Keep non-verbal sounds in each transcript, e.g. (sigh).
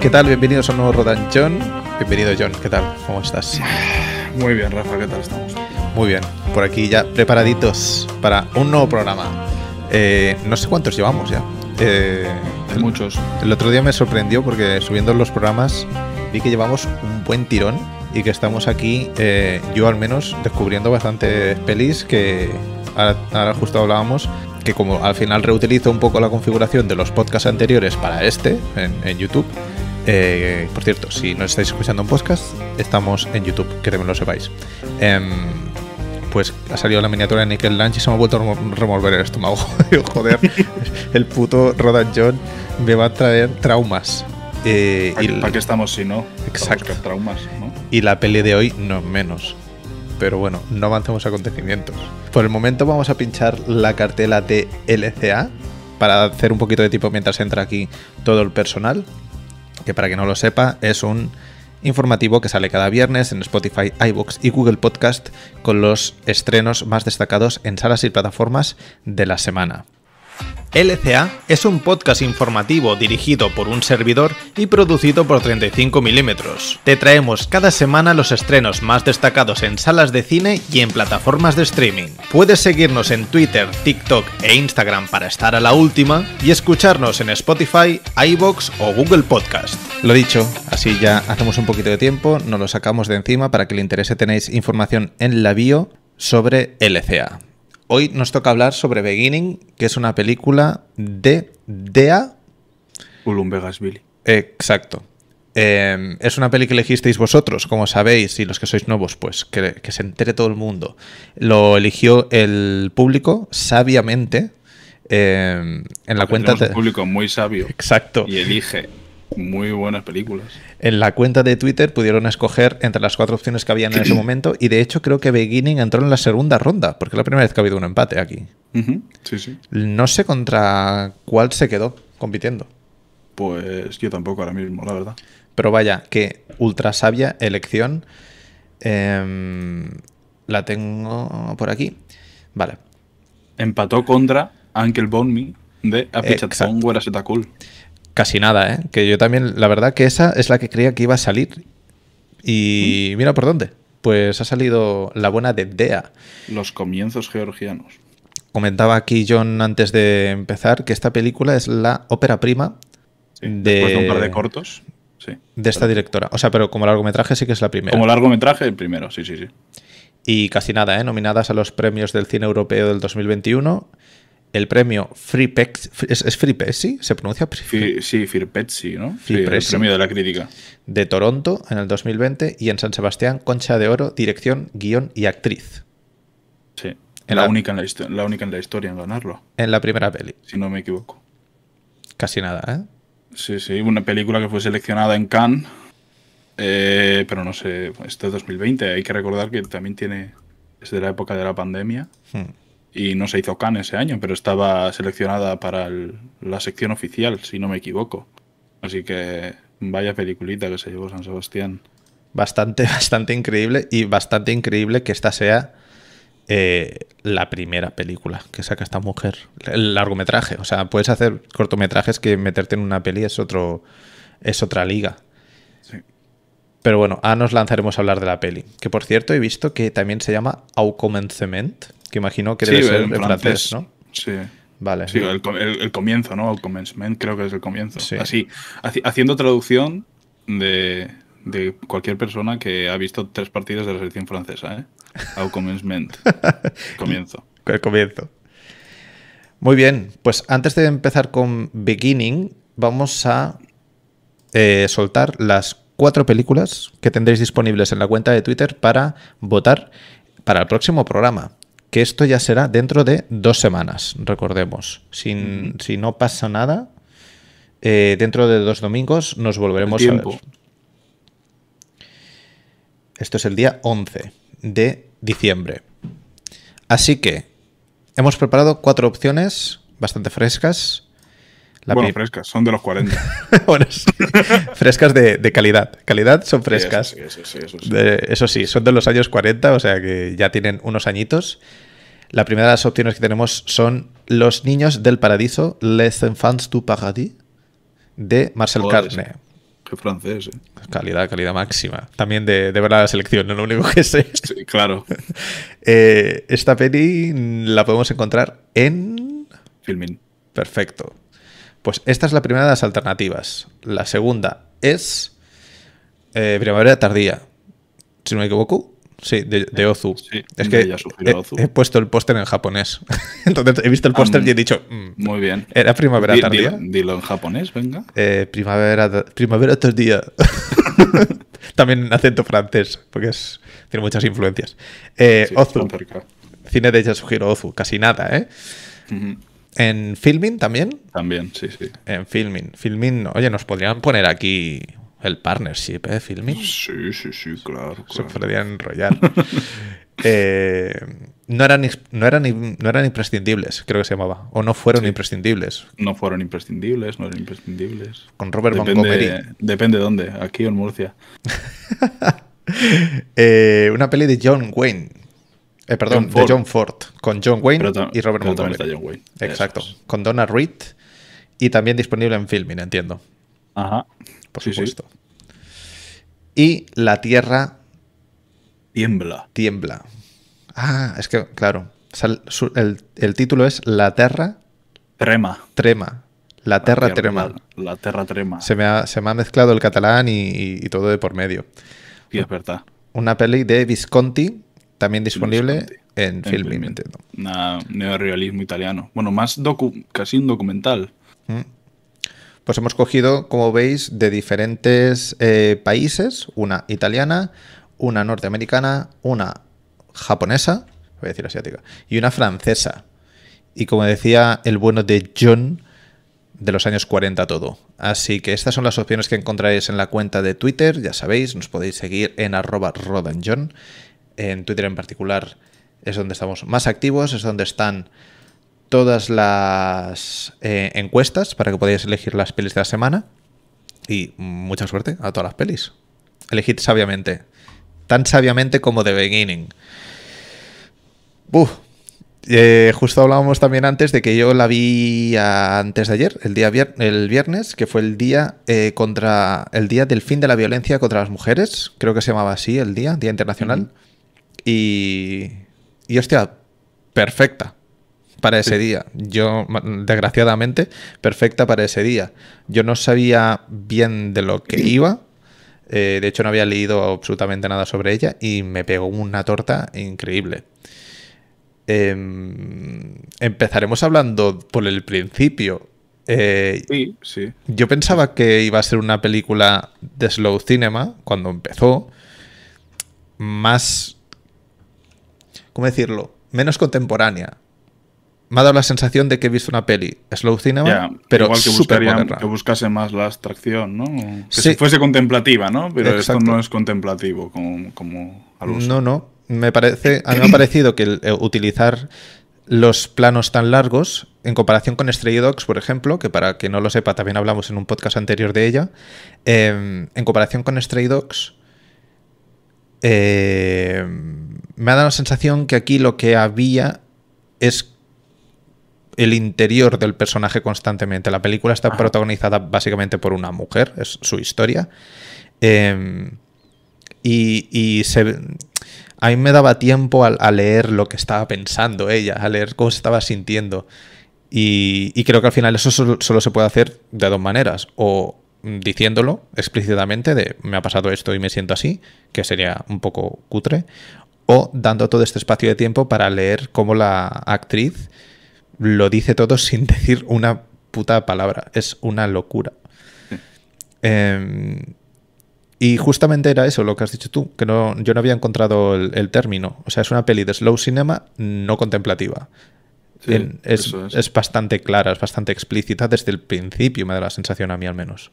¿Qué tal? Bienvenidos a un nuevo Rodan John. Bienvenido John, ¿qué tal? ¿Cómo estás? Muy bien, Rafa, ¿qué tal estamos? Muy bien, por aquí ya preparaditos para un nuevo programa. Eh, no sé cuántos llevamos ya. Eh, muchos. El otro día me sorprendió porque subiendo los programas vi que llevamos un buen tirón y que estamos aquí, eh, yo al menos, descubriendo bastantes pelis que ahora, ahora justo hablábamos, que como al final reutilizo un poco la configuración de los podcasts anteriores para este en, en YouTube. Eh, por cierto, si no estáis escuchando un podcast, estamos en YouTube, que también lo sepáis. Em, pues ha salido la miniatura de Nickel Lunch y se me ha vuelto a remo- revolver el estómago. (laughs) Joder, (laughs) el puto Rodan John me va a traer traumas. Eh, ¿Para, y, para qué estamos si no? Exacto. Traumas, ¿no? y la peli de hoy no es menos. Pero bueno, no avancemos acontecimientos. Por el momento vamos a pinchar la cartela de LCA para hacer un poquito de tipo mientras entra aquí todo el personal. Que para que no lo sepa, es un informativo que sale cada viernes en Spotify, iBox y Google Podcast con los estrenos más destacados en salas y plataformas de la semana. LCA es un podcast informativo dirigido por un servidor y producido por 35 milímetros. Te traemos cada semana los estrenos más destacados en salas de cine y en plataformas de streaming. Puedes seguirnos en Twitter, TikTok e Instagram para estar a la última y escucharnos en Spotify, iBox o Google Podcast. Lo dicho, así ya hacemos un poquito de tiempo, nos lo sacamos de encima para que le interese tenéis información en la bio sobre LCA. Hoy nos toca hablar sobre Beginning, que es una película de DEA. Ulum Vegas Billy. Exacto. Eh, es una peli que elegisteis vosotros, como sabéis, y los que sois nuevos, pues que, que se entere todo el mundo. Lo eligió el público sabiamente eh, en la cuenta Tenemos de... un público muy sabio Exacto. y elige muy buenas películas. En la cuenta de Twitter pudieron escoger entre las cuatro opciones que habían en ese (clears throat) momento y de hecho creo que Beginning entró en la segunda ronda, porque es la primera vez que ha habido un empate aquí. Sí, sí. No sé contra cuál se quedó compitiendo. Pues yo tampoco ahora mismo, la verdad. Pero vaya, que ultra sabia elección. Em, la tengo por aquí. Vale. Empató contra Uncle Bone Me de Huera Seta Cool. Casi nada, ¿eh? Que yo también, la verdad que esa es la que creía que iba a salir. Y mira por dónde. Pues ha salido la buena de Dea. Los comienzos georgianos. Comentaba aquí John antes de empezar que esta película es la ópera prima Sí, de, Después de un par de cortos. Sí. de esta directora. O sea, pero como largometraje sí que es la primera. Como largometraje, el primero, sí, sí, sí. Y casi nada, ¿eh? nominadas a los premios del cine europeo del 2021. El premio Free Pex, ¿es, es Free Pepsi? ¿Se pronuncia? Fi- sí, Firpetsi, ¿no? Sí, el premio de la crítica. De Toronto en el 2020 y en San Sebastián, Concha de Oro, dirección, guion y actriz. Sí. En la, la- única en la, histo- la única en la historia en ganarlo, En la primera peli. si no me equivoco. Casi nada, ¿eh? Sí, sí, una película que fue seleccionada en Cannes, eh, pero no sé, este es 2020. Hay que recordar que también tiene, es de la época de la pandemia Hmm. Y no se hizo Cannes ese año, pero estaba seleccionada para el- la sección oficial, si no me equivoco. Así que vaya peliculita que se llevó San Sebastián. Bastante, (laughs) bastante increíble y bastante increíble que esta sea eh, la primera película que saca esta mujer. El largometraje. O sea, puedes hacer cortometrajes que meterte en una peli es otro. es otra liga. Sí. Pero bueno, ahora nos lanzaremos a hablar de la peli. Que por cierto, he visto que también se llama Au Commencement, que imagino que debe Sí, ser en francés, ¿no? Sí. Vale. Sí, el, el- el comienzo, ¿no? El commencement creo que es el comienzo. Sí. Así, haci- haciendo traducción de, de cualquier persona que ha visto tres partidos de la selección francesa, ¿eh? Au commencement. (laughs) comienzo. El comienzo. Muy bien, pues antes de empezar con Beginning, vamos a eh, soltar las cuatro películas que tendréis disponibles en la cuenta de Twitter para votar para el próximo programa. Que esto ya será dentro de dos semanas, recordemos. Sin- Si no pasa nada, eh, dentro de dos domingos nos volveremos a ver. Esto es el día 11 de diciembre. Así que hemos preparado cuatro opciones bastante frescas. La bueno, frescas, son de los 40. (laughs) Bueno, sí. frescas de, de calidad. Calidad son frescas. Sí, eso sí, eso sí. De- eso sí, son de los años 40, o sea que ya tienen unos añitos. La primera de las opciones que tenemos son Los niños del paraíso, Les enfants du paradis, de Marcel Carne. Qué francés, ¿eh? Calidad, calidad máxima. También de, de ver la selección, no lo único que sé. Sí, claro. (laughs) Eh, esta peli la podemos encontrar en... Filming. Perfecto. Pues esta es la primera de las alternativas. La segunda es eh, Primavera Tardía. Si no me equivoco. Sí, de, de Ozu. Sí, es que he, Ozu. he puesto el póster en japonés. (laughs) Entonces he visto el póster Ah, y he dicho, mm, Muy bien. ¿era Primavera Di- Tardía? Dilo, dilo en japonés, venga. Eh, primavera, primavera Tardía. (laughs) También en acento francés, porque es, tiene muchas influencias. Eh, Sí, Ozu, cine de Yasuhiro Ozu, casi nada, ¿eh? Ujú. En Filming también. También, sí, sí. En Filming. Filming, oye, nos podrían poner aquí el partnership, ¿eh? Filming. Sí, sí, sí, claro. Se podrían enrollar. (laughs) Eh, no, eran, no, eran, no eran imprescindibles, creo que se llamaba. O no fueron Sí. imprescindibles. No fueron imprescindibles, no eran imprescindibles. Con Robert Montgomery. Depende, depende de dónde, aquí o en Murcia. (laughs) Eh, una peli de John Wayne. Eh, perdón, John de John Ford. Con John Wayne Pero y Robert Montgomery. está John Wayne. Exacto. Es. Con Donna Reed. Y también disponible en Filming, entiendo. Ajá. Por Sí, sí. supuesto. Y La Tierra Tiembla. tiembla. Ah, es que, claro. el, el título es La Terra Trema. Trema. La Terra La- Trema. La, la terra trema. Se me, ha, se me ha mezclado el catalán y, y- y todo de por medio. Sí, es verdad. Una peli de Visconti, también disponible en Filming. entiendo. Una neorealismo italiano. Bueno, más docu casi un documental. Pues hemos cogido, como veis, de diferentes eh, países, una italiana, una norteamericana, una japonesa, voy a decir asiática, y una francesa. Y como decía el bueno de John, de los años 40 todo. Así que estas son las opciones que encontraréis en la cuenta de Twitter, ya sabéis, nos podéis seguir en arroba rodanjohn. En Twitter en particular es donde estamos más activos, es donde están todas las eh, encuestas para que podáis elegir las pelis de la semana. Y mucha suerte a todas las pelis. Elegid sabiamente. Tan sabiamente como The Beginning. Eh, justo hablábamos también antes de que yo la vi antes de ayer, el día el viernes, que fue el día eh, contra el día del fin de la violencia contra las mujeres, creo que se llamaba así el día, Día Internacional. Y y hostia, perfecta para ese día. Yo, desgraciadamente, perfecta para ese día. Yo no sabía bien de lo que iba. eh, de hecho, no había leído absolutamente nada sobre ella y me pegó una torta increíble. Em, empezaremos hablando por el principio. Eh, Sí, sí. yo pensaba que iba a ser una película de slow cinema cuando empezó. Más. ¿Cómo decirlo? Menos contemporánea. Me ha dado la sensación de que he visto una peli slow cinema, pero igual que, buscaría, que buscase más la abstracción, ¿no? Que Sí. si fuese contemplativa, ¿no? Pero Exacto. esto no es contemplativo como, como al uso. No, no. Me parece, a mí me ha parecido que el, eh, utilizar los planos tan largos, en comparación con Stray Dogs, por ejemplo, que para que no lo sepa, también hablamos en un podcast anterior de ella, eh, en comparación con Stray Dogs, eh, me ha dado la sensación que aquí lo que había es el interior del personaje constantemente. La película está protagonizada básicamente por una mujer, es su historia. Eh, y, y se, a mí me daba tiempo a, a leer lo que estaba pensando ella, a leer cómo se estaba sintiendo. Y, y creo que al final eso solo, solo se puede hacer de dos maneras. O diciéndolo explícitamente de me ha pasado esto y me siento así, que sería un poco cutre. O dando todo este espacio de tiempo para leer cómo la actriz lo dice todo (laughs) sin decir una puta palabra. Es una locura. Em, y justamente era eso lo que has dicho tú, que no, yo no había encontrado el, el término. O sea, es una peli de slow cinema no contemplativa. Sí, En- es, es. es bastante clara, es bastante explícita desde el principio, me da la sensación a mí al menos.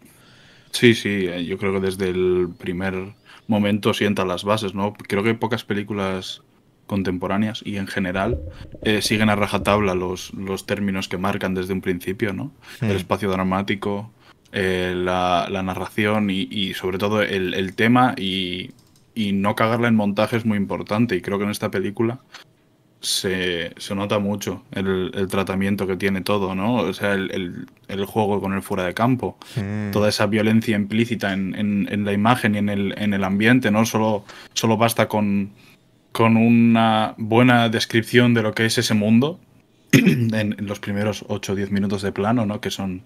Sí, sí, eh, yo creo que desde el primer momento sienta las bases, ¿no? Creo que pocas películas contemporáneas y en general eh, siguen a rajatabla los, los términos que marcan desde un principio, ¿no? El espacio dramático, eh, la, la narración y, y sobre todo el, el tema y, y no cagarla en montaje es muy importante y creo que en esta película se, nota mucho el, tratamiento que tiene todo, ¿no? O sea, el, juego con el fuera de campo, mm. toda esa violencia implícita en, la imagen y en el, ambiente, ¿no? Solo, solo basta con, con una buena descripción de lo que es ese mundo (clears throat) en, los primeros 8 o 10 minutos de plano, ¿no? Que son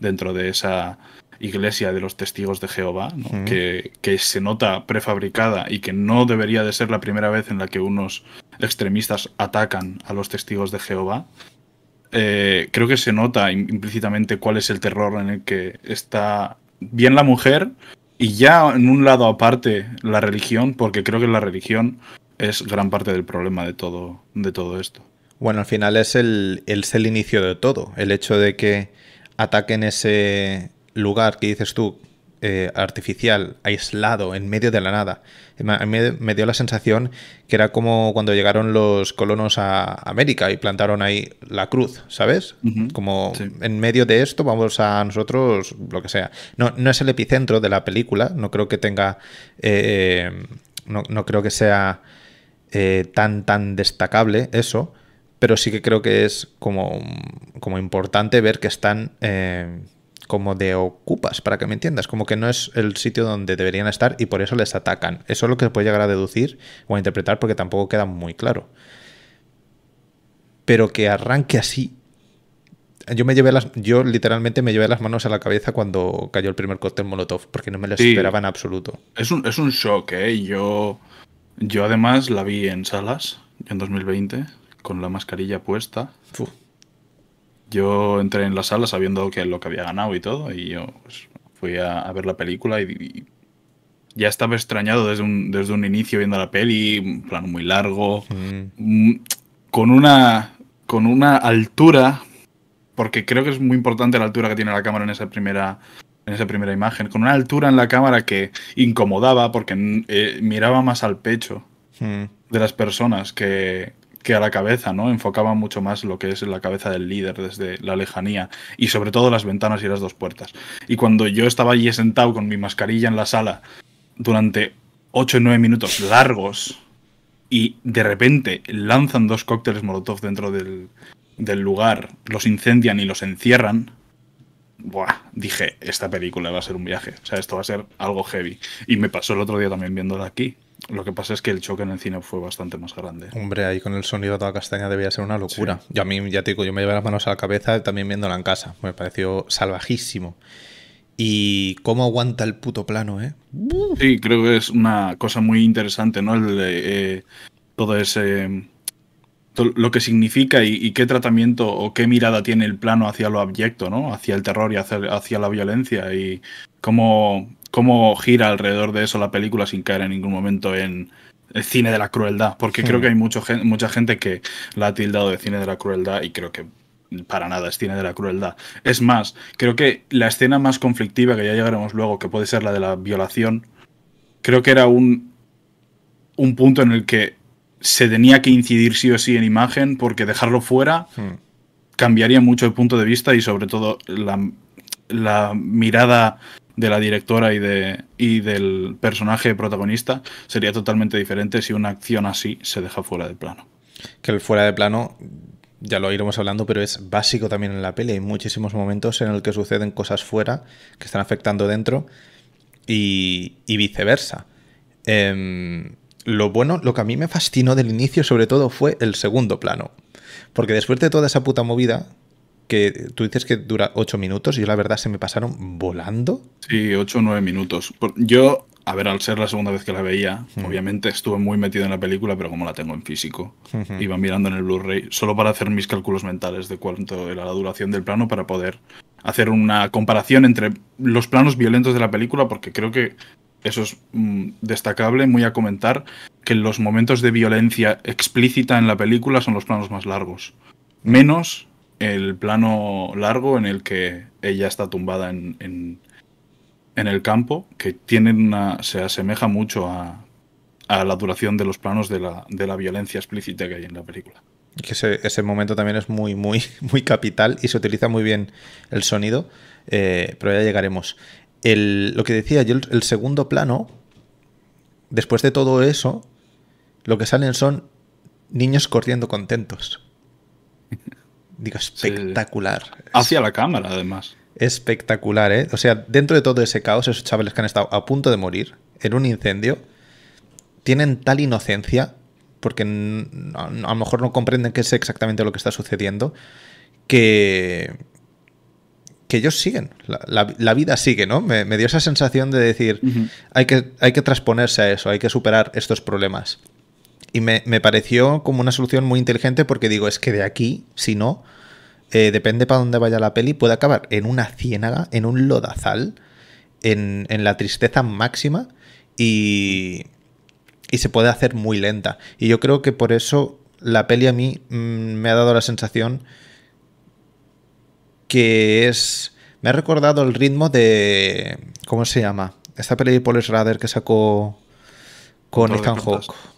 dentro de esa iglesia de los testigos de Jehová, que, se nota prefabricada y que no debería de ser la primera vez en la que unos extremistas atacan a los testigos de Jehová. Eh, creo que se nota implícitamente cuál es el terror en el que está bien la mujer y ya en un lado aparte la religión, porque creo que la religión es gran parte del problema de todo, de todo esto. Bueno, al final es el, es el inicio de todo. El hecho de que ataquen ese, lugar que dices tú, eh, artificial, aislado, en medio de la nada. Me, me, dio la sensación que era como cuando llegaron los colonos a América y plantaron ahí la cruz, ¿sabes? Como en medio de esto vamos a nosotros, lo que sea. No, no es el epicentro de la película, no creo que tenga... Eh, no, no, creo que sea eh, tan, tan destacable eso, pero sí que creo que es como, como importante ver que están como de ocupas, para que me entiendas, como que no es el sitio donde deberían estar y por eso les atacan. Eso es lo que se puede llegar a deducir o a interpretar porque tampoco queda muy claro. Pero que arranque así. Yo me llevé las, yo literalmente me llevé las manos a la cabeza cuando cayó el primer cóctel Molotov, porque no me lo esperaba en absoluto. Es un, es un shock, ¿eh? Yo, yo además la vi en salas en 2020, con la mascarilla puesta. Yo entré en la sala sabiendo que lo que había ganado y todo, y yo pues, fui a, ver la película y, ya estaba extrañado desde un, desde un inicio viendo la peli, un plano muy largo, mm. Mm, con, una, con una altura, porque creo que es muy importante la altura que tiene la cámara en esa primera, en esa primera imagen, con una altura en la cámara que incomodaba porque eh, miraba más al pecho mm. de las personas que, que a la cabeza, ¿no? Enfocaba mucho más lo que es la cabeza del líder desde la lejanía y sobre todo las ventanas y las dos puertas. Y cuando yo estaba allí sentado con mi mascarilla en la sala durante 8 o 9 minutos largos y de repente lanzan dos cócteles Molotov dentro del, del lugar, los incendian y los encierran, Buah, dije, esta película va a ser un viaje. O sea, esto va a ser algo heavy. Y me pasó el otro día también viéndola aquí. Lo que pasa es que el choque en el cine fue bastante más grande. Hombre, ahí con el sonido de toda castaña debía ser una locura. Yo a mí, ya te digo, yo me llevé las manos a la cabeza también viéndola en casa. Me pareció salvajísimo. Y cómo aguanta el puto plano, ¿eh? Sí, creo que es una cosa muy interesante, ¿no? El, eh, todo ese. lo que significa y, qué tratamiento o qué mirada tiene el plano hacia lo abyecto, ¿no? Hacia el terror y hacia, hacia la violencia. Y cómo cómo gira alrededor de eso la película sin caer en ningún momento en el cine de la crueldad, porque creo que hay mucho, mucha gente que la ha tildado de cine de la crueldad y creo que para nada es cine de la crueldad. Es más, creo que la escena más conflictiva, que ya llegaremos luego, que puede ser la de la violación, creo que era un, un punto en el que se tenía que incidir sí o sí en imagen, porque dejarlo fuera hmm. cambiaría mucho el punto de vista y sobre todo la, la mirada de la directora y, de, y del personaje protagonista sería totalmente diferente si una acción así se deja fuera de plano. Que el fuera de plano, ya lo iremos hablando, pero es básico también en la peli. Hay muchísimos momentos en el que suceden cosas fuera que están afectando dentro y, viceversa. Em, lo bueno, lo que a mí me fascinó del inicio sobre todo fue el segundo plano. Porque después de toda esa puta movida, que tú dices que dura ocho minutos y la verdad se me pasaron volando. Sí, ocho o nueve minutos. Yo, a ver, al ser la segunda vez que la veía, obviamente estuve muy metido en la película, pero como la tengo en físico, iba mirando en el Blu-ray solo para hacer mis cálculos mentales de cuánto era la duración del plano para poder hacer una comparación entre los planos violentos de la película, porque creo que eso es mm, destacable, muy a comentar, que los momentos de violencia explícita en la película son los planos más largos. Menos el plano largo en el que ella está tumbada en, en, el campo, que tiene una, se asemeja mucho a, a, la duración de los planos de la, de la violencia explícita que hay en la película. Que ese, ese, momento también es muy, muy, (laughs) muy capital y se utiliza muy bien el sonido, eh, pero ya llegaremos. El, lo que decía yo, el segundo plano, después de todo eso, lo que salen son niños corriendo contentos. Digo, espectacular. Hacia la cámara, además. Espectacular, ¿eh? O sea, dentro de todo ese caos, esos chavales que han estado a punto de morir en un incendio, tienen tal inocencia, porque a lo mejor no comprenden qué es exactamente lo que está sucediendo, que, que ellos siguen. La, vida sigue, ¿no? Me, dio esa sensación de decir, hay, que, hay que transponerse a eso, hay que superar estos problemas. Y me, pareció como una solución muy inteligente porque digo, es que de aquí, si no, eh, depende para dónde vaya la peli, puede acabar en una ciénaga, en un lodazal, en, la tristeza máxima y, y se puede hacer muy lenta. Y yo creo que por eso la peli a mí mm, me ha dado la sensación que es... Me ha recordado el ritmo de... ¿Cómo se llama? Esta peli de Paul Schrader que sacó con Ethan Hawke.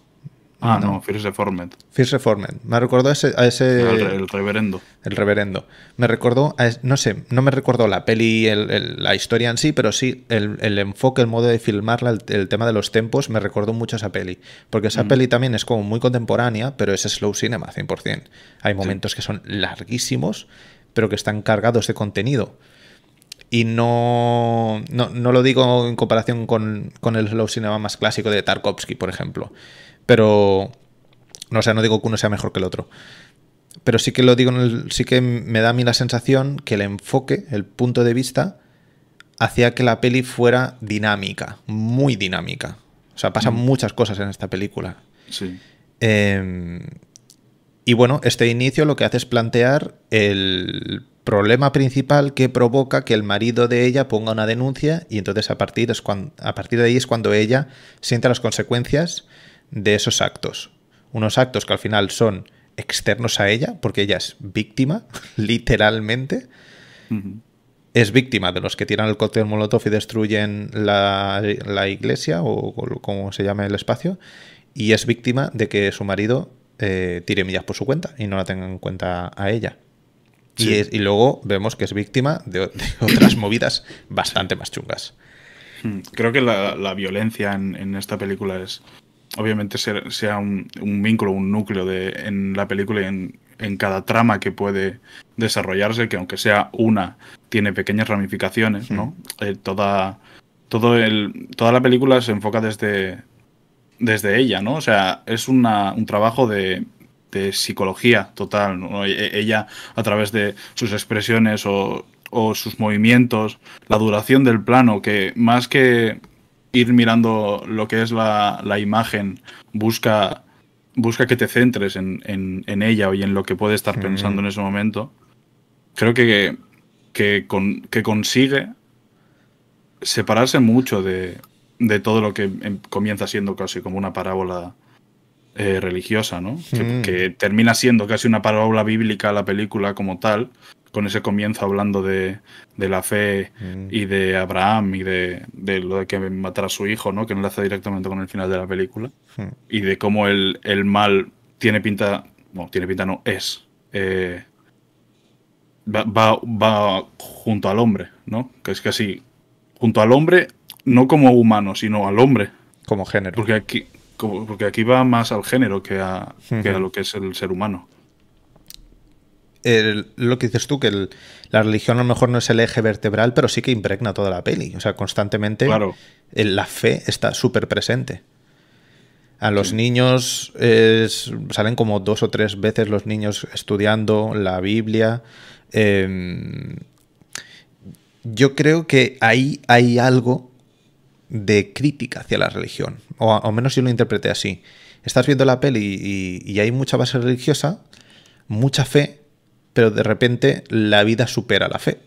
Ah, no, First Reformed. First Reformed. Me recordó a ese... el, reverendo. El reverendo. Me recordó, no sé, no me recordó la peli, la historia en sí, pero sí el, enfoque, el modo de filmarla, el, tema de los tempos, me recordó mucho a esa peli. Porque esa mm. peli también es como muy contemporánea, pero es slow cinema, 100%. Hay momentos que son larguísimos, pero que están cargados de contenido. Y no, no, lo digo en comparación con, con el slow cinema más clásico de Tarkovsky, por ejemplo pero, no sé, no digo que uno sea mejor que el otro. Pero sí que lo digo, sí que me da a mí la sensación que el enfoque, el punto de vista, hacía que la peli fuera dinámica, muy dinámica. O sea, pasan mm. muchas cosas en esta película. Sí. Em, y bueno, este inicio lo que hace es plantear el problema principal que provoca que el marido de ella ponga una denuncia y entonces a partir, es cuando, a partir de ahí es cuando ella siente las consecuencias de esos actos. Unos actos que al final son externos a ella, porque ella es víctima, (laughs) literalmente. Es víctima de los que tiran el cóctel molotov y destruyen la, iglesia, o, como se llama el espacio, y es víctima de que su marido eh, tire millas por su cuenta y no la tenga en cuenta a ella. Y, luego vemos que es víctima de, otras (coughs) movidas bastante más chungas. Creo que la, violencia en, esta película es, obviamente sea un, vínculo, un núcleo de, en la película y en, cada trama que puede desarrollarse, que aunque sea una, tiene pequeñas ramificaciones, ¿no? Eh, toda, todo el, toda la película se enfoca desde, desde ella, ¿no? O sea, es una, un trabajo de, de psicología total, e, e, Ella, a través de sus expresiones o, o sus movimientos, la duración del plano, que más que ir mirando lo que es la, imagen, busca, busca que te centres en, en, ella y en lo que puede estar pensando en ese momento. Creo que, que, que consigue separarse mucho de, de, todo lo que em, comienza siendo casi como una parábola eh, religiosa, ¿no? que, termina siendo casi una parábola bíblica la película como tal, con ese comienzo hablando de, la fe mm. y de Abraham y de, lo de que matar a su hijo, ¿no? Que enlaza directamente con el final de la película. Mm. Y de cómo el, mal tiene pinta. No, tiene pinta, no, es. Eh, va, va, junto al hombre, ¿no? Que es casi. Junto al hombre, no como humano, sino al hombre. Como género. Porque aquí, porque aquí va más al género que a, que a lo que es el ser humano lo que dices tú, que la religión a lo mejor no es el eje vertebral, pero sí que impregna toda la peli. O sea, constantemente la fe está súper presente. A los niños salen como dos o tres veces los niños estudiando la Biblia. Em, yo creo que ahí hay algo de crítica hacia la religión. O al menos yo lo interpreté así. Estás viendo la peli y hay mucha base religiosa, mucha fe, pero de repente la vida supera la fe.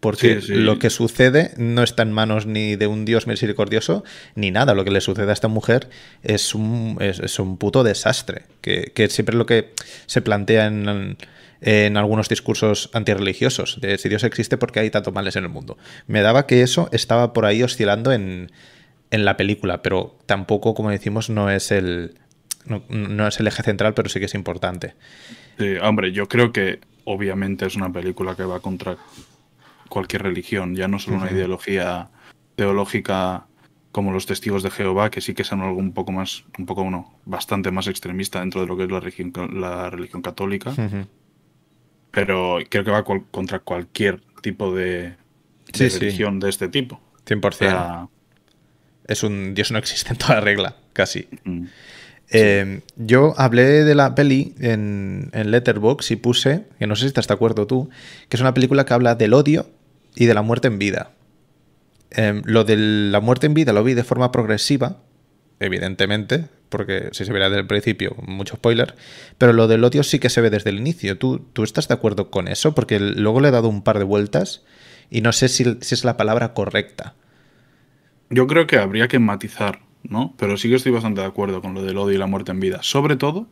Porque lo que sucede no está en manos ni de un Dios misericordioso ni nada. Lo que le sucede a esta mujer es un, es, un puto desastre. Que, que, siempre es lo que se plantea en, en algunos discursos antirreligiosos. De si Dios existe, porque hay tantos males en el mundo? Me daba que eso estaba por ahí oscilando en, en la película, pero tampoco, como decimos, no es el. No, no es el eje central, pero sí que es importante. Sí, hombre, yo creo que obviamente es una película que va contra cualquier religión, ya no solo una ideología teológica como los testigos de Jehová, que sí que son algo un poco más, un poco uno, bastante más extremista dentro de lo que es la religión, la religión católica. Pero creo que va contra cualquier tipo de, religión de este tipo. 100%. es un Dios no existe en toda regla, casi. Eh, yo hablé de la peli en, en Letterboxd y puse, que no sé si estás de acuerdo tú, que es una película que habla del odio y de la muerte en vida. Em, lo de la muerte en vida lo vi de forma progresiva, evidentemente, porque si se verá desde el principio, mucho spoiler, pero lo del odio sí que se ve desde el inicio. ¿Tú, tú estás de acuerdo con eso? Porque luego le he dado un par de vueltas y no sé si, si es la palabra correcta. Yo creo que habría que matizar, ¿no? Pero sí que estoy bastante de acuerdo con lo del odio y la muerte en vida. Sobre todo,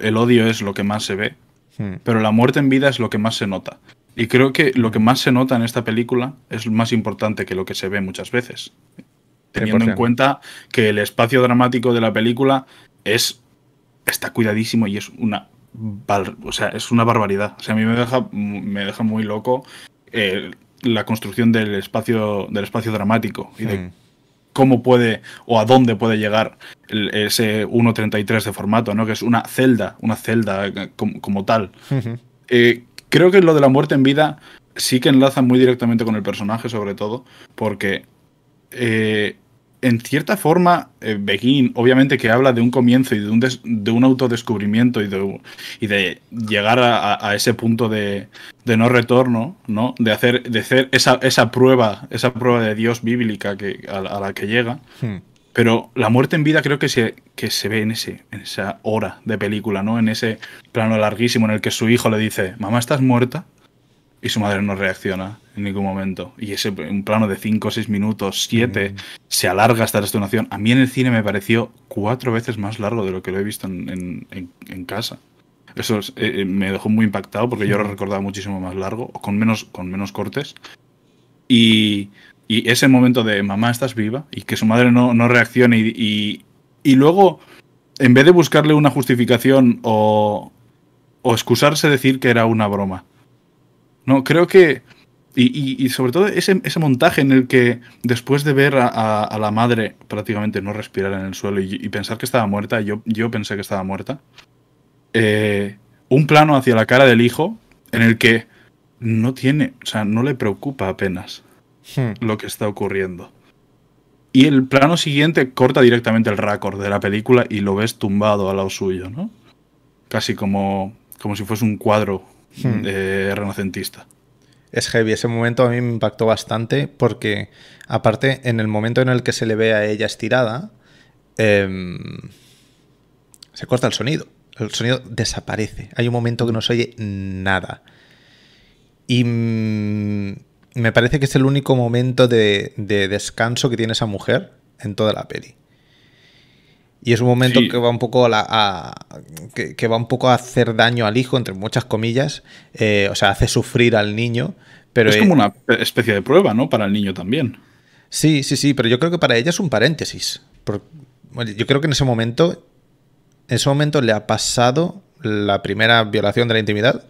el odio es lo que más se ve, hmm. pero la muerte en vida es lo que más se nota. Y creo que lo que más se nota en esta película es más importante que lo que se ve muchas veces. Teniendo en cuenta que el espacio dramático de la película es está cuidadísimo y es una o sea, es una barbaridad. O sea, a mí me deja, me deja muy loco eh, la construcción del espacio, del espacio dramático y de hmm. Cómo puede o a dónde puede llegar ese 1.33 de formato, ¿no? Que es una celda, una celda eh, como, tal. eh, Creo que lo de la muerte en vida sí que enlaza muy directamente con el personaje, sobre todo, porque eh, en cierta forma, eh, Begin, obviamente que habla de un comienzo y de un, de un autodescubrimiento y de, y de llegar a, ese punto de, no retorno, ¿no? De hacer, de hacer esa, esa prueba, esa prueba de Dios bíblica que, a, la que llega. Hmm. Pero la muerte en vida creo que se, que se ve en, ese, en esa hora de película, ¿no? En ese plano larguísimo en el que su hijo le dice, mamá, ¿estás muerta? Y su madre no reacciona en ningún momento. Y ese un plano de 5, 6 minutos, 7, se alarga hasta la detonación. A mí en el cine me pareció cuatro veces más largo de lo que lo he visto en, en, casa. Eso eh, eh, me dejó muy impactado porque yo lo recordaba muchísimo más largo, con menos, con menos cortes. Y, y ese momento de mamá, estás viva y que su madre no, no reaccione y, y, luego, en vez de buscarle una justificación o, o excusarse decir que era una broma. No, creo que... Y, y, sobre todo ese, ese, montaje en el que después de ver a, a, la madre prácticamente no respirar en el suelo y, pensar que estaba muerta, yo, yo pensé que estaba muerta, eh, un plano hacia la cara del hijo en el que no tiene, o sea, no le preocupa apenas. Hmm. lo que está ocurriendo. Y el plano siguiente corta directamente el récord de la película y lo ves tumbado al lado suyo, ¿no? Casi como, como si fuese un cuadro hmm. renacentista. Es heavy, ese momento a mí me impactó bastante porque, aparte, en el momento en el que se le ve a ella estirada, em, se corta el sonido. El sonido desaparece. Hay un momento que no se oye nada. Y mm, me parece que es el único momento de, descanso que tiene esa mujer en toda la peli. Y es un momento que va un poco a, que, va un poco a hacer daño al hijo, entre muchas comillas. Eh, o sea, hace sufrir al niño. Pero es como una especie de prueba, ¿no? Para el niño también. Sí, sí, sí, pero yo creo que para ella es un paréntesis. yo creo que en ese momento, en ese momento le ha pasado la primera violación de la intimidad,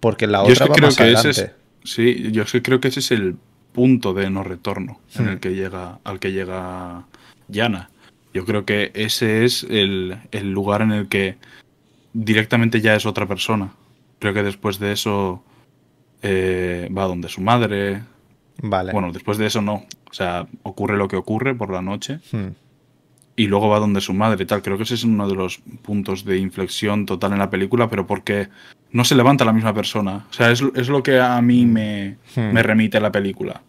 porque la otra va más adelante. Sí, yo creo que ese es el punto de no retorno en el hmm. que llega, al que llega Yana. Yo creo que ese es el, lugar en el que directamente ya es otra persona. Creo que después de eso eh, va donde su madre. Vale. Bueno, después de eso no. O sea, ocurre lo que ocurre por la noche. Hmm. Y luego va donde su madre y tal. Creo que ese es uno de los puntos de inflexión total en la película, pero porque no se levanta la misma persona. O sea, es, lo que a mí me, hmm. me remite la película.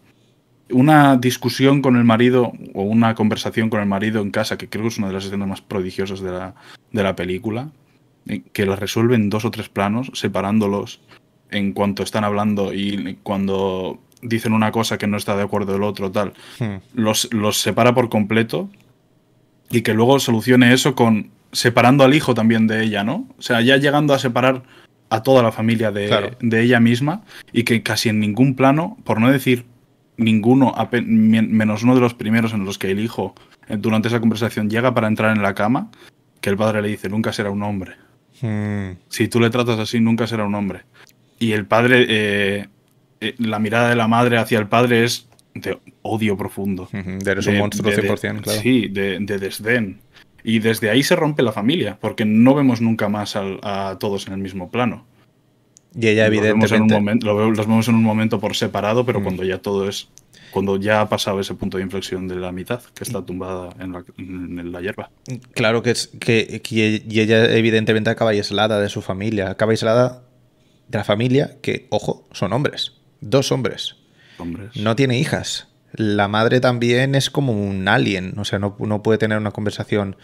Una discusión con el marido o una conversación con el marido en casa, que creo que es una de las escenas más prodigiosas de la, de la película, eh, que la resuelve en dos o tres planos, separándolos en cuanto están hablando y cuando dicen una cosa que no está de acuerdo del otro, tal, hmm. los, los separa por completo y que luego solucione eso con separando al hijo también de ella, ¿no? O sea, ya llegando a separar a toda la familia de, ella misma y que casi en ningún plano, por no decir ninguno, menos uno de los primeros en los que el hijo eh, durante esa conversación llega para entrar en la cama, que el padre le dice, nunca será un hombre. Hmm. Si tú le tratas así, nunca será un hombre. Y el padre, eh, eh, la mirada de la madre hacia el padre es de odio profundo. Eres un monstruo 100%, claro. Sí, de, de desdén. Y desde ahí se rompe la familia, porque no vemos nunca más al- a todos en el mismo plano. Y ella, Los vemos en un evidentemente. momento, lo los vemos en un momento por separado, pero Mm. cuando ya todo es. Cuando ya ha pasado ese punto de inflexión de la mitad, que está tumbada en la, en la hierba. Claro que es que, que- y ella evidentemente acaba aislada de su familia, acaba aislada de la familia que, ojo, son hombres, dos hombres. Hombres. No tiene hijas. La madre también es como un alien, o sea, no, no puede tener una conversación.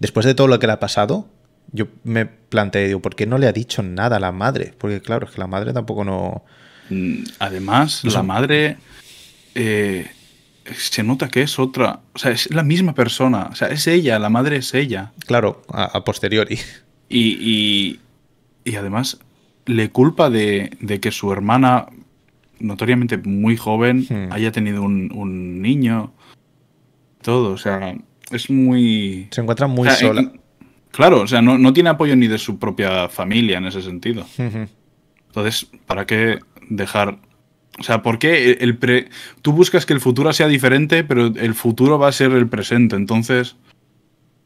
Después de todo lo que le ha pasado, yo me planteé, digo, ¿por qué no le ha dicho nada a la madre? Porque claro, es que la madre tampoco no... Mm, Además, la madre eh, se nota que es otra. O sea, es la misma persona. O sea, es ella, la madre es ella. Claro, a, a posteriori. Y, y- y además le culpa de, de que su hermana, notoriamente muy joven, Hmm. haya tenido un, un niño. Todo, o sea, es muy... Se encuentra muy o sea, sola. en- claro, o sea, no, no tiene apoyo ni de su propia familia en ese sentido. Entonces, ¿para qué dejar... O sea, ¿por qué el pre... Tú buscas que el futuro sea diferente, pero el futuro va a ser el presente. Entonces,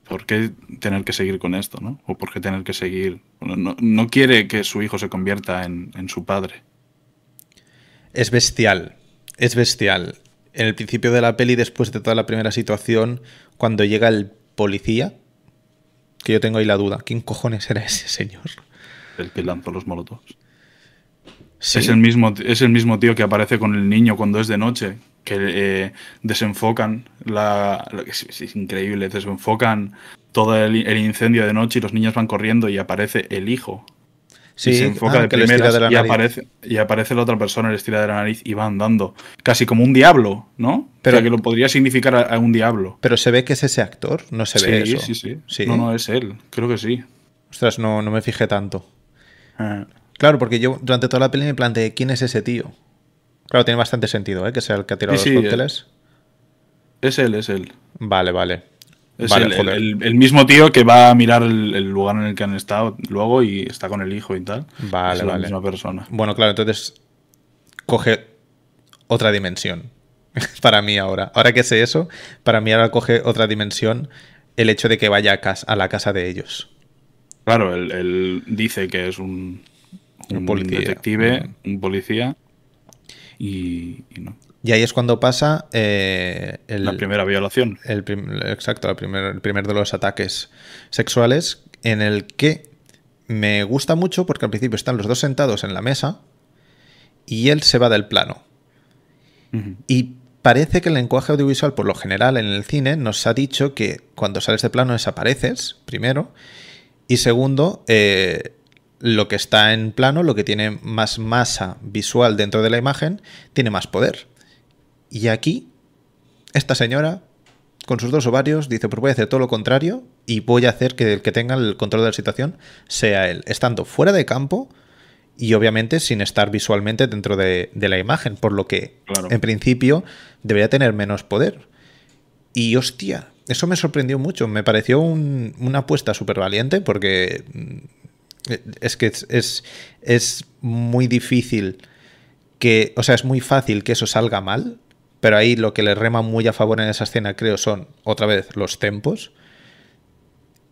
¿por qué tener que seguir con esto, no? O por qué tener que seguir... no, no quiere que su hijo se convierta en, en su padre. Es bestial, es bestial. En el principio de la peli, después de toda la primera situación, cuando llega el policía, que yo tengo ahí la duda, ¿quién cojones era ese señor? El que lanzó los molotovs. Sí. Es, el mismo, es el mismo tío que aparece con el niño cuando es de noche, que eh, desenfocan la... Es, es increíble, desenfocan todo el, el incendio de noche y los niños van corriendo y aparece el hijo. Sí, y se enfoca ah, de primeras de la y, aparece, y aparece la otra persona, le estira de la nariz y va andando. Casi como un diablo, ¿no? Pero- Pero que lo podría significar a, a un diablo. Pero se ve que es ese actor, no se sí, ve eso. sí, sí, Sí. No, no, es él. Creo que sí. Ostras, no, no me fijé tanto. Eh, Claro, porque yo durante toda la peli me planteé quién es ese tío. Claro, tiene bastante sentido, ¿eh? Que sea el que ha tirado Sí, los sí, cócteles. es él, es él. Vale, vale. Es vale, el, el- joder. el- el mismo tío que va a mirar el, el lugar en el que han estado luego y está con el hijo y tal. Vale, es la misma persona. Bueno, claro, entonces coge otra dimensión (laughs) para mí ahora. Ahora que sé eso, para mí ahora coge otra dimensión el hecho de que vaya a, casa, a la casa de ellos. Claro, él, él dice que es un, Un un policía. detective, un policía. Y, y no. Y ahí es cuando pasa eh, el, La primera violación. el prim- exacto, el primer, el primer de los ataques sexuales, en el que me gusta mucho porque al principio están los dos sentados en la mesa y él se va del plano. Y parece que el lenguaje audiovisual, por lo general en el cine, nos ha dicho que cuando sales de plano desapareces, primero, y segundo, eh, lo que está en plano, lo que tiene más masa visual dentro de la imagen, tiene más poder. Y aquí, esta señora, con sus dos ovarios, dice, pues voy a hacer todo lo contrario y voy a hacer que el que tenga el control de la situación sea él, estando fuera de campo y obviamente sin estar visualmente dentro de, de la imagen, por lo que Claro. en principio debería tener menos poder. Y hostia, eso me sorprendió mucho, me pareció un- una apuesta súper valiente porque mm, es que es, es, es muy difícil que, o sea, es muy fácil que eso salga mal, pero ahí lo que le rema muy a favor en esa escena creo son otra vez los tempos.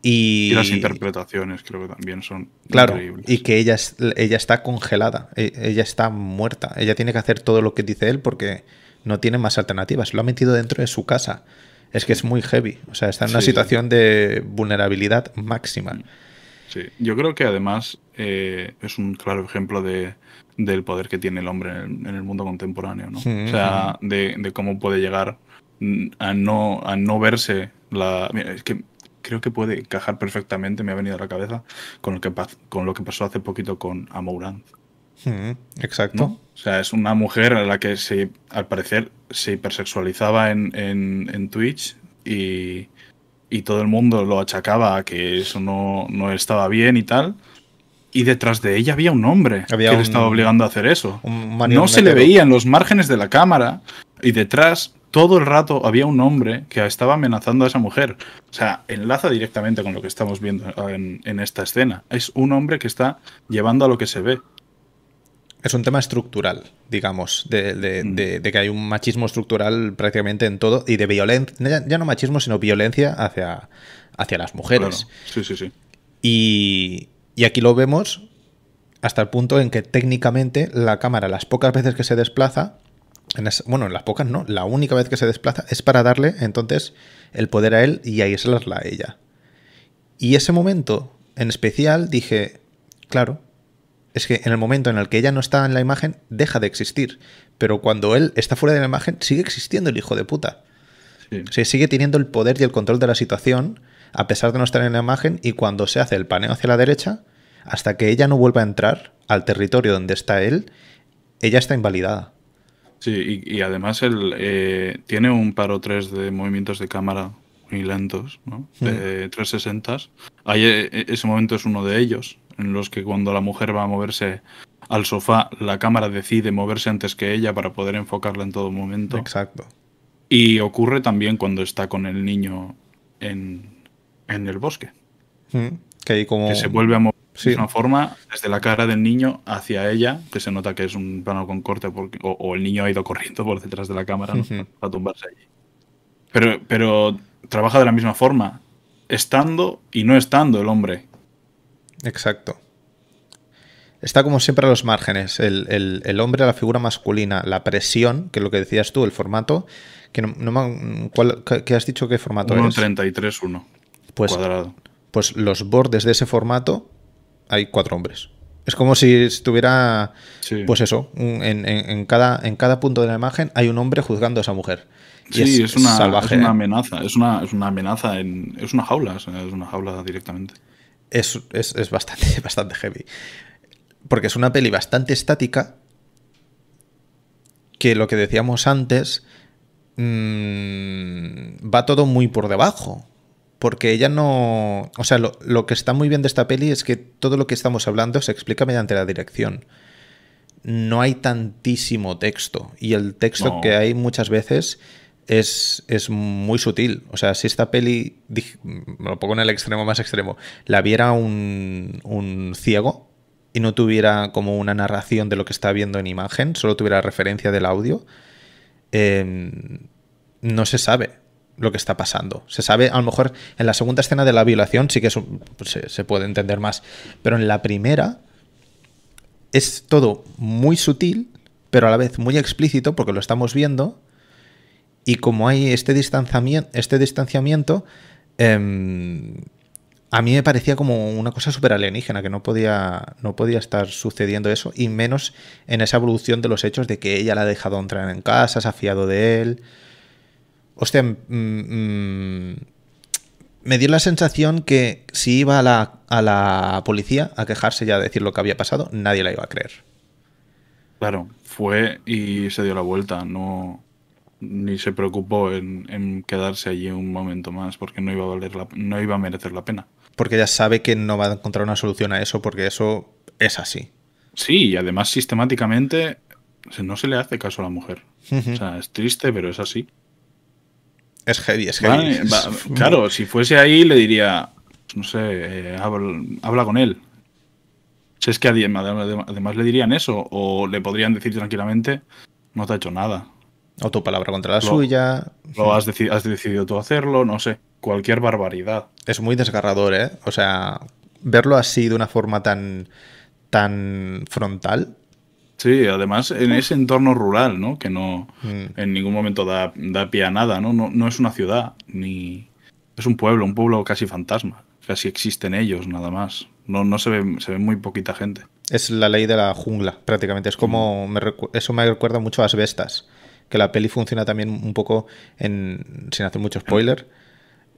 Y, Y las interpretaciones creo que también son Claro, increíbles. y que ella, es- ella está congelada, e- ella está muerta, ella tiene que hacer todo lo que dice él porque no tiene más alternativas, lo ha metido dentro de su casa. Es que es muy heavy, o sea, está en una Sí, sí. situación de vulnerabilidad máxima. Sí, yo creo que además eh, es un claro ejemplo de, del poder que tiene el hombre en el, en el mundo contemporáneo, ¿no? O sea, de, de cómo puede llegar a no, a no verse la... Mira, es que creo que puede encajar perfectamente, me ha venido a la cabeza, con lo que, con lo que pasó hace poquito con Amourant, Mm, Exacto. ¿no? O sea, es una mujer a la que se, al parecer se hipersexualizaba en, en, en Twitch y, y todo el mundo lo achacaba a que eso no, no estaba bien y tal. Y detrás de ella había un hombre Había que un- le estaba obligando a hacer eso. No se le veía en los márgenes de la cámara y detrás todo el rato había un hombre que estaba amenazando a esa mujer. O sea, enlaza directamente con lo que estamos viendo en, en esta escena. Es un hombre que está llevando a lo que se ve. es un tema estructural, digamos, de, de- Mm. de- de que hay un machismo estructural prácticamente en todo y de violencia, ya, ya no machismo, sino violencia hacia, hacia las mujeres. Claro. Sí, sí, sí. Y, y aquí lo vemos hasta el punto en que técnicamente la cámara, las pocas veces que se desplaza, en es- bueno, las pocas no, la única vez que se desplaza es para darle entonces el poder a él y aislarla a ella. Y ese momento en especial dije, claro, es que en el momento en el que ella no está en la imagen, deja de existir. Pero cuando él está fuera de la imagen, sigue existiendo el hijo de puta. Sí. O sea, sigue teniendo el poder y el control de la situación, a pesar de no estar en la imagen, y cuando se hace el paneo hacia la derecha, hasta que ella no vuelva a entrar al territorio donde está él, ella está invalidada. Sí, y, y además él eh, tiene un par o tres de movimientos de cámara muy lentos, ¿no? De 360. Ahí, eh, ese momento es uno de ellos, en los que cuando la mujer va a moverse al sofá, la cámara decide moverse antes que ella para poder enfocarla en todo momento. Exacto. Y ocurre también cuando está con el niño en, en el bosque, Mm, Que hay como... que se vuelve a mover Sí. de una forma desde la cara del niño hacia ella, que se nota que es un plano con corte porque, o, o el niño ha ido corriendo por detrás de la cámara para tumbarse allí. Pero, pero trabaja de la misma forma, estando y no estando el hombre. Exacto. Está como siempre a los márgenes. El, el- el hombre, la figura masculina, la presión, que es lo que decías tú, el formato. Que no, no me- ¿cuál- qué- qué has dicho qué formato es? 1.33.1 Pues, cuadrado. pues los bordes de ese formato hay cuatro hombres. Es como si estuviera, Sí. pues eso, un- en, en- en cada, en cada punto de la imagen hay un hombre juzgando a esa mujer. Y Sí, es, una, salvaje. es una ¿eh? amenaza, es una, es una amenaza, en, es una jaula, es una jaula directamente. es, es- es bastante, (laughs) bastante heavy. Porque es una peli bastante estática. Que lo que decíamos antes. mm, va todo muy por debajo. Porque ella no. O sea, lo, lo que está muy bien de esta peli es que todo lo que estamos hablando se explica mediante la dirección. No hay tantísimo texto. Y el texto No. que hay muchas veces es, es muy sutil. O sea, si esta peli, me lo pongo en el extremo más extremo, la viera un, un ciego y no tuviera como una narración de lo que está viendo en imagen, solo tuviera referencia del audio, eh, no se sabe lo que está pasando. Se sabe, a lo mejor en la segunda escena de la violación sí que es pues, se, se puede entender más, pero en la primera es todo muy sutil, pero a la vez muy explícito porque lo estamos viendo y como hay este distanciamiento, este distanciamiento em, a mí me parecía como una cosa súper alienígena, que no podía, no podía estar sucediendo eso, y menos en esa evolución de los hechos de que ella la ha dejado entrar en casa, se ha fiado de él. Hostia, mm, mm, me dio la sensación que si iba a la, a la policía a quejarse ya a decir lo que había pasado, nadie la iba a creer. Claro, fue y se dio la vuelta, no ni se preocupó en, en quedarse allí un momento más porque no iba a valer la, no iba a merecer la pena. Porque ella sabe que no va a encontrar una solución a eso, porque eso es así. Sí, y además sistemáticamente no se le hace caso a la mujer. O sea, es triste, pero es así. Es heavy, es heavy. Vale, (laughs) va- claro, si fuese ahí le diría, no sé, eh, habla, habla con él. Si es que adem- adem- además le dirían eso, o le podrían decir tranquilamente, no te ha hecho nada. O tu palabra contra la Lo- suya. Lo has, deci- has decidido tú hacerlo, no sé, cualquier barbaridad. Es muy desgarrador, ¿eh? O sea, verlo así de una forma tan, tan frontal. Sí, además en ese entorno rural, ¿no? Que no Mm. en ningún momento da, da pie a nada, ¿no? ¿no? No es una ciudad, ni... Es un pueblo, un pueblo casi fantasma. Casi existen ellos, nada más. No, no se ve, se ve muy poquita gente. Es la ley de la jungla, prácticamente. Es como. me recu- eso me recuerda mucho a Asbestas. Que la peli funciona también un poco en. sin hacer mucho spoiler.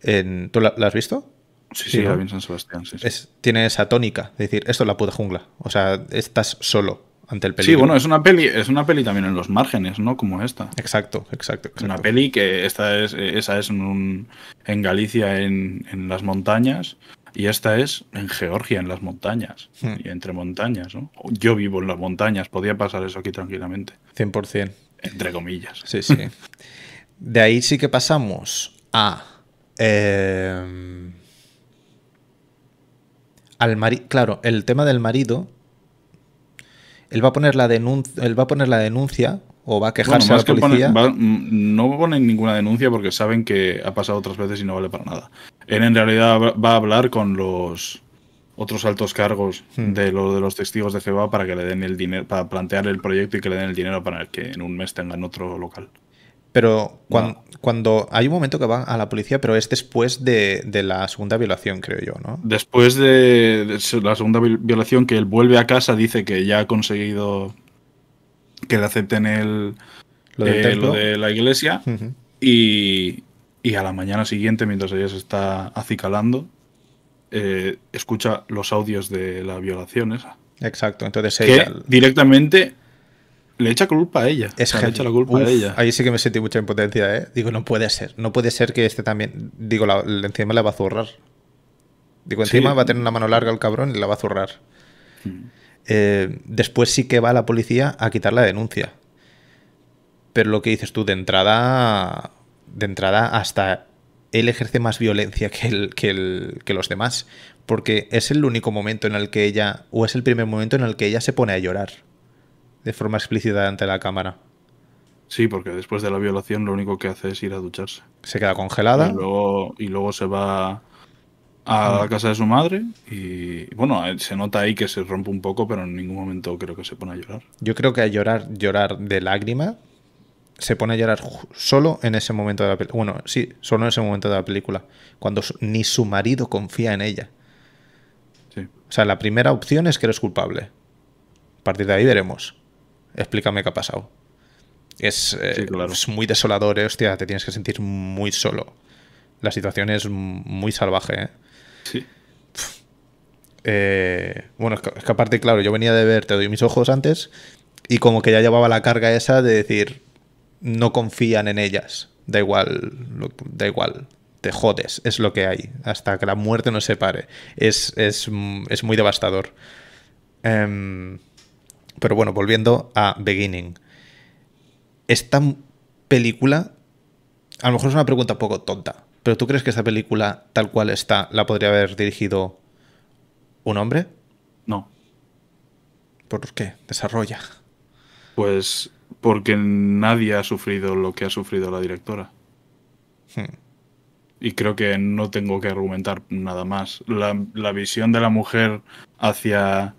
En, ¿Tú la, la has visto? Sí, Sí, sí, ¿no? la vi en San Sebastián, sí. sí. Es, tiene esa tónica. Es decir, esto es la puta jungla. O sea, estás solo ante el Sí, peligro. bueno, es una peli, es una peli también en los márgenes, ¿no? Como esta. Exacto, exacto. Es una exacto. peli que esta es, esa es en, un- en Galicia, en, en las montañas, y esta es en Georgia, en las montañas, Hmm. y entre montañas, ¿no? Yo vivo en las montañas, podía pasar eso aquí tranquilamente, 100%. entre comillas. Sí, sí. De ahí sí que pasamos a. eh, al marido. Claro, el tema del marido Él va a poner la denuncia, él va a poner la denuncia o va a quejarse Bueno, a la que policía. pone- va- no ponen ninguna denuncia porque saben que ha pasado otras veces y no vale para nada. Él en realidad va- va a hablar con los otros altos cargos Hmm. de lo de los testigos de Jehová para que le den el dinero, para plantear el proyecto y que le den el dinero para que en un mes tengan otro local. Pero cuan- cuando, hay un momento que va a la policía, pero es después de, de la segunda violación, creo yo, ¿no? Después de, de la segunda vi- violación, que él vuelve a casa, dice que ya ha conseguido que le acepten el, Lo eh, lo de la iglesia. Y, y a la mañana siguiente, mientras ella se está acicalando, eh, escucha los audios de la violación esa. Exacto, entonces Que directamente le echa culpa a ella. Es O sea, le echa la culpa Uf, a ella. Ahí sí que me sentí mucha impotencia, ¿eh? Digo, no puede ser. No puede ser que este también. Digo, la, encima la va a zurrar. Digo, Sí. encima va a tener una mano larga el cabrón y la va a zurrar. Mm. Eh, después sí que va la policía a quitar la denuncia. Pero lo que dices tú, de entrada. De entrada, hasta él ejerce más violencia que, el, que, el- que los demás. Porque es el único momento en el que ella. O es el primer momento en el que ella se pone a llorar. De forma explícita ante la cámara. Sí, porque después de la violación lo único que hace es ir a ducharse. Se queda congelada. Y luego, y luego se va a la casa de su madre y bueno, eh, se nota ahí que se rompe un poco, pero en ningún momento creo que se pone a llorar. Yo creo que a llorar, llorar de lágrima, se pone a llorar solo en ese momento de la película. Bueno, sí, solo en ese momento de la película. Cuando ni su marido confía en ella. Sí. O sea, la primera opción es que eres culpable. A partir de ahí veremos. Explícame qué ha pasado. Es, eh, claro. es muy desolador, eh, hostia, te tienes que sentir muy solo. La situación es muy salvaje, ¿eh? Sí. Eh, bueno, es que, es que aparte, claro, yo venía de ver Te doy mis ojos antes y como que ya llevaba la carga esa de decir, no confían en ellas, da igual, lo- da igual, te jodes, es lo que hay, hasta que la muerte nos separe. Es, es, es muy devastador. Em, pero bueno, volviendo a Beginning. Esta película, a lo mejor es una pregunta un poco tonta, pero ¿tú crees que esta película, tal cual está, la podría haber dirigido un hombre? No. ¿Por qué? Desarrolla. Pues porque nadie ha sufrido lo que ha sufrido la directora. Hmm. Y creo que no tengo que argumentar nada más. La, la visión de la mujer hacia,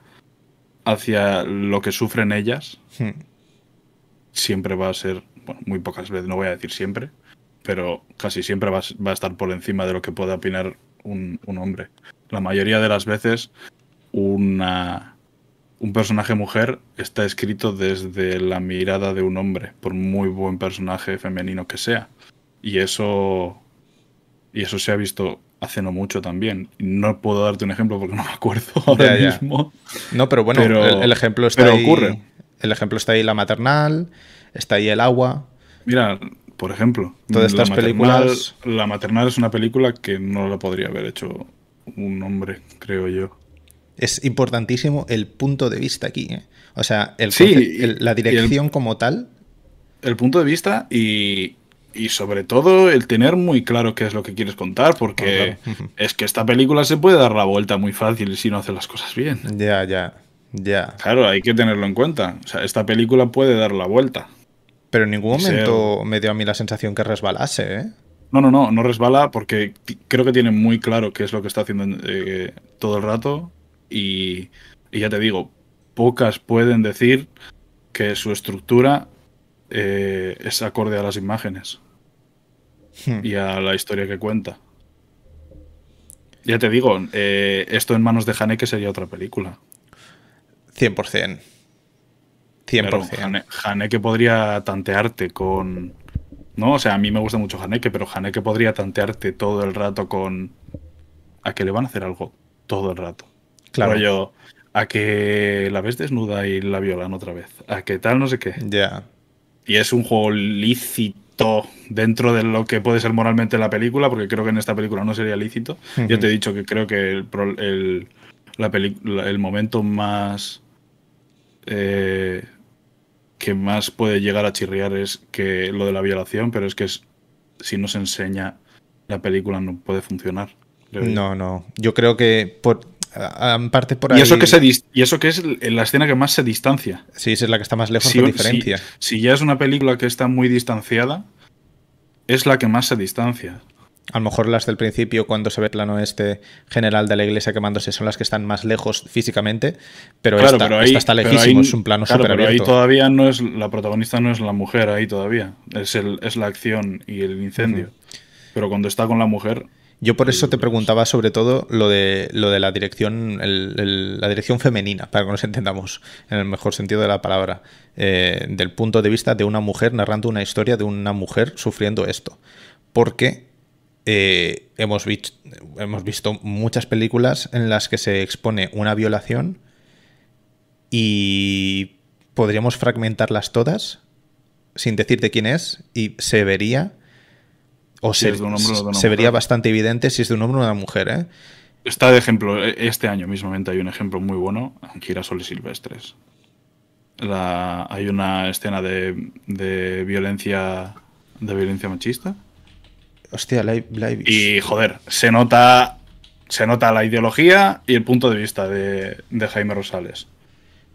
hacia lo que sufren ellas Hmm. siempre va a ser, bueno, muy pocas veces, no voy a decir siempre, pero casi siempre va, va a estar por encima de lo que pueda opinar un, un hombre. La mayoría de las veces una, un personaje mujer está escrito desde la mirada de un hombre, por muy buen personaje femenino que sea. Y eso, y eso se ha visto hace no mucho también. No puedo darte un ejemplo porque no me acuerdo (laughs) ahora Ya, ya. mismo. No, pero bueno, Pero- el, el ejemplo está pero ahí. ocurre. El ejemplo está ahí la maternal, está ahí el agua. Mira, por ejemplo, Todas estas la maternal, películas- La maternal es una película que no la podría haber hecho un hombre, creo yo. Es importantísimo el punto de vista aquí. ¿eh? O sea, el Sí, conce- el- la el- dirección como tal. El punto de vista y, y sobre todo el tener muy claro qué es lo que quieres contar, porque claro. es que esta película se puede dar la vuelta muy fácil si no hace las cosas bien. Ya, ya, ya. Claro, hay que tenerlo en cuenta. O sea, esta película puede dar la vuelta. Pero en ningún ser- momento me dio a mí la sensación que resbalase, ¿eh? No, no, no, no resbala porque creo que tiene muy claro qué es lo que está haciendo eh, todo el rato y, y ya te digo, pocas pueden decir que su estructura eh, es acorde a las imágenes Hmm. y a la historia que cuenta. Ya te digo, eh, esto en manos de Haneke sería otra película. 100%. 100%. Pero Hane- Haneke podría tantearte con... No, o sea, a mí me gusta mucho Haneke, pero Haneke podría tantearte todo el rato con... A que le van a hacer algo todo el rato. Claro. Rollo, a que la ves desnuda y la violan otra vez. A que tal, no sé qué. Ya. Y es un juego lícito dentro de lo que puede ser moralmente la película, porque creo que en esta película no sería lícito. Yo te he dicho que creo que el, el, la el momento más eh, que más puede llegar a chirriar es que lo de la violación, pero es que es- si no se enseña la película no puede funcionar. No, no. Yo creo que por en parte por ahí. Y eso, que se y eso que es la escena que más se distancia. Sí, esa es la que está más lejos Si, diferencia. si ya es una película que está muy distanciada, es la que más se distancia. A lo mejor las del principio, cuando se ve el plano este general de la iglesia quemándose, son las que están más lejos físicamente, pero, Claro, esta, pero ahí, esta está pero lejísimo, ahí- es un plano claro, súper pero ahí abierto. todavía no es la protagonista no es la mujer ahí todavía, es el es la acción y el incendio. Pero cuando está con la mujer, Yo por eso te Pues- preguntaba sobre todo lo de lo de la dirección, el- el- la dirección femenina, para que nos entendamos en el mejor sentido de la palabra, eh, del punto de vista de una mujer narrando una historia de una mujer sufriendo esto. Porque eh, hemos, vich- hemos visto muchas películas en las que se expone una violación y podríamos fragmentarlas todas sin decir de quién es y se vería o Si se, es de un hombre de una se vería bastante evidente si es de un hombre o de una mujer, ¿eh? está de ejemplo e- este año mismamente hay un ejemplo muy bueno en Girasoles Silvestres. La, hay una escena de, de violencia de violencia machista Hostia, la, y joder, se nota se nota la ideología y el punto de vista de, de Jaime Rosales.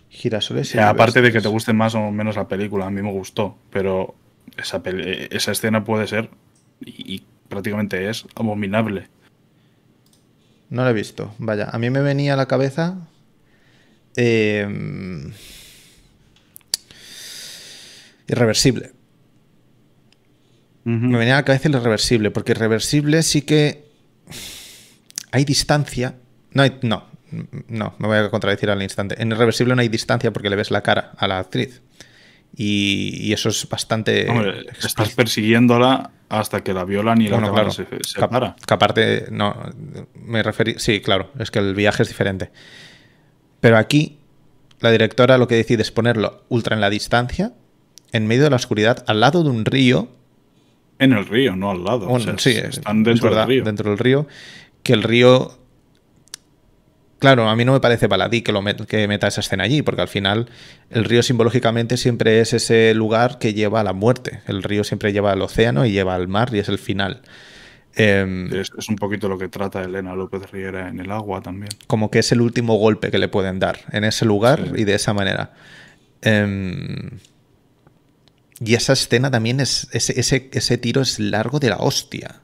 Girasoles sea, aparte de que te guste más o menos la película, a mí me gustó, pero esa, esa escena puede ser, y, y prácticamente es, abominable. No la he visto. Vaya, a mí me venía a la cabeza. eh, irreversible. Me venía a la cabeza el irreversible, porque irreversible sí que hay distancia. No, hay- no, no, me voy a contradecir al instante. En irreversible no hay distancia porque le ves la cara a la actriz. Y, y eso es bastante. Hombre, estás persiguiéndola hasta que la violan y la Bueno, claro. se, se para. Que aparte, no, me referí. Sí, claro, es que el viaje es diferente. Pero aquí, la directora lo que decide es ponerlo ultra en la distancia, en medio de la oscuridad, al lado de un río. En el río, no al lado. o Bueno, sea, sí, están es dentro verdad, del río. dentro del río. Que el río. Claro, a mí no me parece baladí que, lo met- que meta esa escena allí, porque al final el río simbológicamente siempre es ese lugar que lleva a la muerte. El río siempre lleva al océano y lleva al mar y es el final. Em, Es, es un poquito lo que trata Elena López Riera en el agua también. como que es el último golpe que le pueden dar en ese lugar Sí. y de esa manera. Em, y esa escena también es. Ese, ese, ese tiro es largo de la hostia.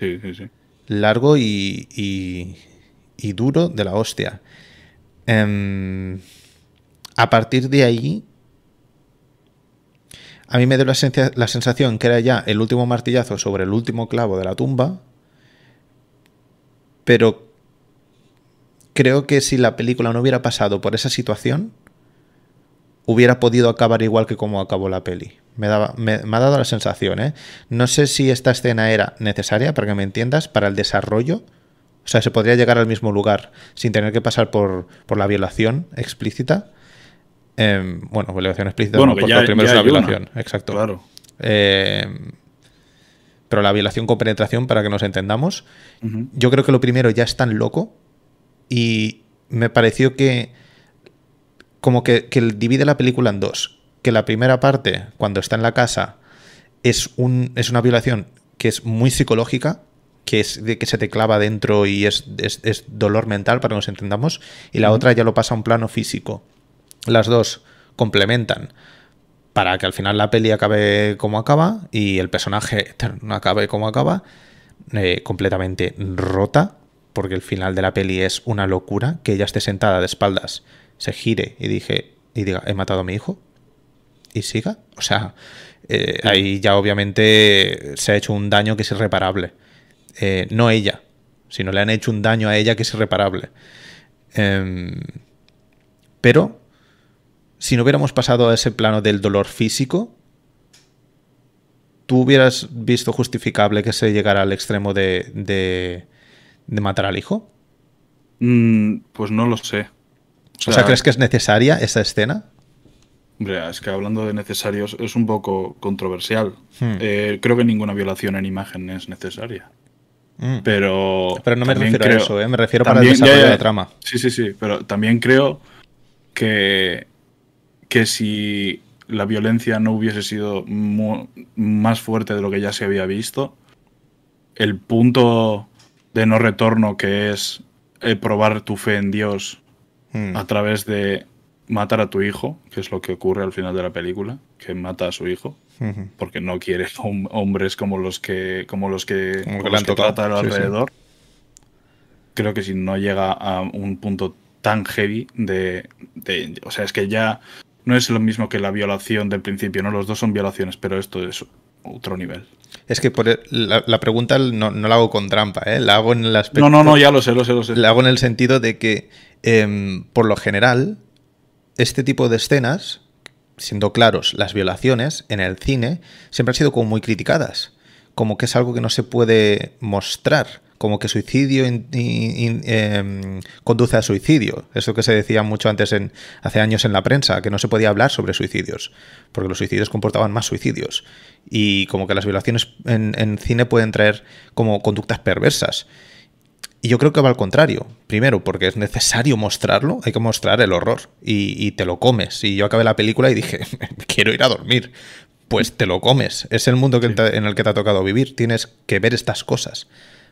Sí, sí, sí. Largo y. y, y duro de la hostia. Em, a partir de ahí. A mí me dio la, sensa- la sensación que era ya el último martillazo sobre el último clavo de la tumba. Pero creo que si la película no hubiera pasado por esa situación, hubiera podido acabar igual que como acabó la peli. Me, daba, me, me ha dado la sensación, ¿eh? No sé si esta escena era necesaria, para que me entiendas, para el desarrollo. O sea, se podría llegar al mismo lugar sin tener que pasar por, por la violación explícita. Em, bueno, violación explícita, Bueno, no, que porque ya- primero ya es una. violación. Exacto. Claro. Eh, pero la violación con penetración, para que nos entendamos, yo creo que lo primero ya es tan loco y me pareció que como que, que divide la película en dos. Que la primera parte, cuando está en la casa, es, un, es una violación que es muy psicológica, que es de que se te clava dentro y es, es- es dolor mental, para que nos entendamos, y la otra ya lo pasa a un plano físico. Las dos complementan para que al final la peli acabe como acaba y el personaje acabe como acaba, eh, completamente rota, porque el final de la peli es una locura, que ella esté sentada de espaldas, se gire y dije y diga, he matado a mi hijo y siga. O sea, eh, ahí ya obviamente se ha hecho un daño que es irreparable. Eh, no ella, sino le han hecho un daño a ella que es irreparable. Em, pero si no hubiéramos pasado a ese plano del dolor físico, ¿tú hubieras visto justificable que se llegara al extremo de, de, de matar al hijo? Mm, pues no lo sé. O sea, ¿crees que es necesaria esa escena? Hombre, es que hablando de necesarios es un poco controversial. Hmm. Eh, creo que ninguna violación en imagen es necesaria. Mm. Pero. Pero no me refiero a eso, ¿eh? me refiero para el desarrollo ya, ya, de la trama. Sí, sí, sí. Pero también creo que, que si la violencia no hubiese sido mu- más fuerte de lo que ya se había visto, el punto de no retorno que es eh, probar tu fe en Dios Mm. a través de matar a tu hijo, que es lo que ocurre al final de la película, que mata a su hijo, porque no quiere hom- hombres como los que, como los que, Como los que trata sí, sí. alrededor. Creo que si no llega a un punto tan heavy de, de- O sea, es que ya no es lo mismo que la violación del principio, ¿no? Los dos son violaciones, pero esto es otro nivel. Es que por el- la, la pregunta no, no la hago con trampa, ¿eh? La hago en el aspecto. No, no, no, ya lo sé, lo sé, lo sé. La hago en el sentido de que, em, por lo general, este tipo de escenas, siendo claros, las violaciones en el cine siempre han sido como muy criticadas. Como que es algo que no se puede mostrar. Como que suicidio em, conduce a suicidio. Eso que se decía mucho antes, en, hace años en la prensa, que no se podía hablar sobre suicidios. Porque los suicidios comportaban más suicidios. Y como que las violaciones en, en cine pueden traer como conductas perversas. Y yo creo que va al contrario. Primero, porque es necesario mostrarlo, hay que mostrar el horror y, y te lo comes. Y yo acabé la película y dije, (laughs) quiero ir a dormir. Pues te lo comes. Es el mundo que te- en el que te ha tocado vivir. Tienes que ver estas cosas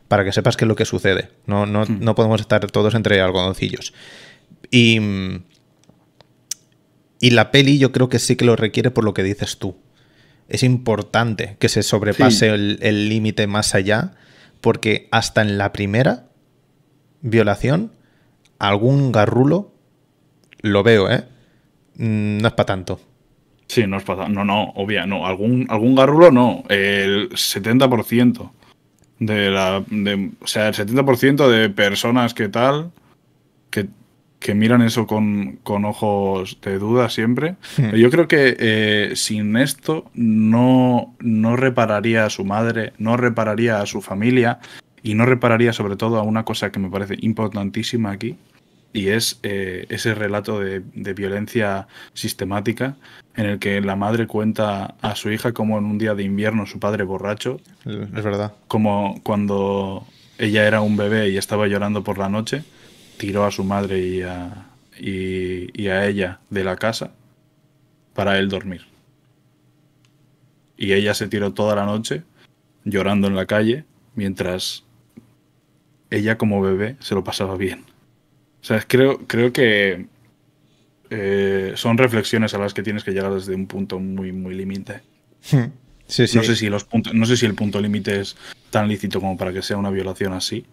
para que sepas qué es lo que sucede. No, no, Hmm. no podemos estar todos entre algodoncillos. Y, y la peli yo creo que sí que lo requiere por lo que dices tú. Es importante que se sobrepase Sí. el límite más allá, porque hasta en la primera violación, algún garrulo lo veo, ¿eh? Mm, No es para tanto. Sí, no es para. No, no, obvia, no. Algún, algún garrulo no. El 70% de la. De, o sea, el 70% de personas que tal. Que, que miran eso con, con ojos de duda siempre. Pero yo creo que eh, sin esto no, no repararía a su madre, no repararía a su familia y no repararía sobre todo a una cosa que me parece importantísima aquí, y es eh, ese relato de, de violencia sistemática en el que la madre cuenta a su hija como en un día de invierno su padre borracho, Es verdad. como cuando ella era un bebé y estaba llorando por la noche, tiró a su madre y a, y, y a ella de la casa para él dormir. Y ella se tiró toda la noche llorando en la calle mientras ella como bebé se lo pasaba bien. O sea, creo, creo que eh, son reflexiones a las que tienes que llegar desde un punto muy, muy límite. Sí, sí. No sé si los puntos, no sé si el punto límite es tan lícito como para que sea una violación así.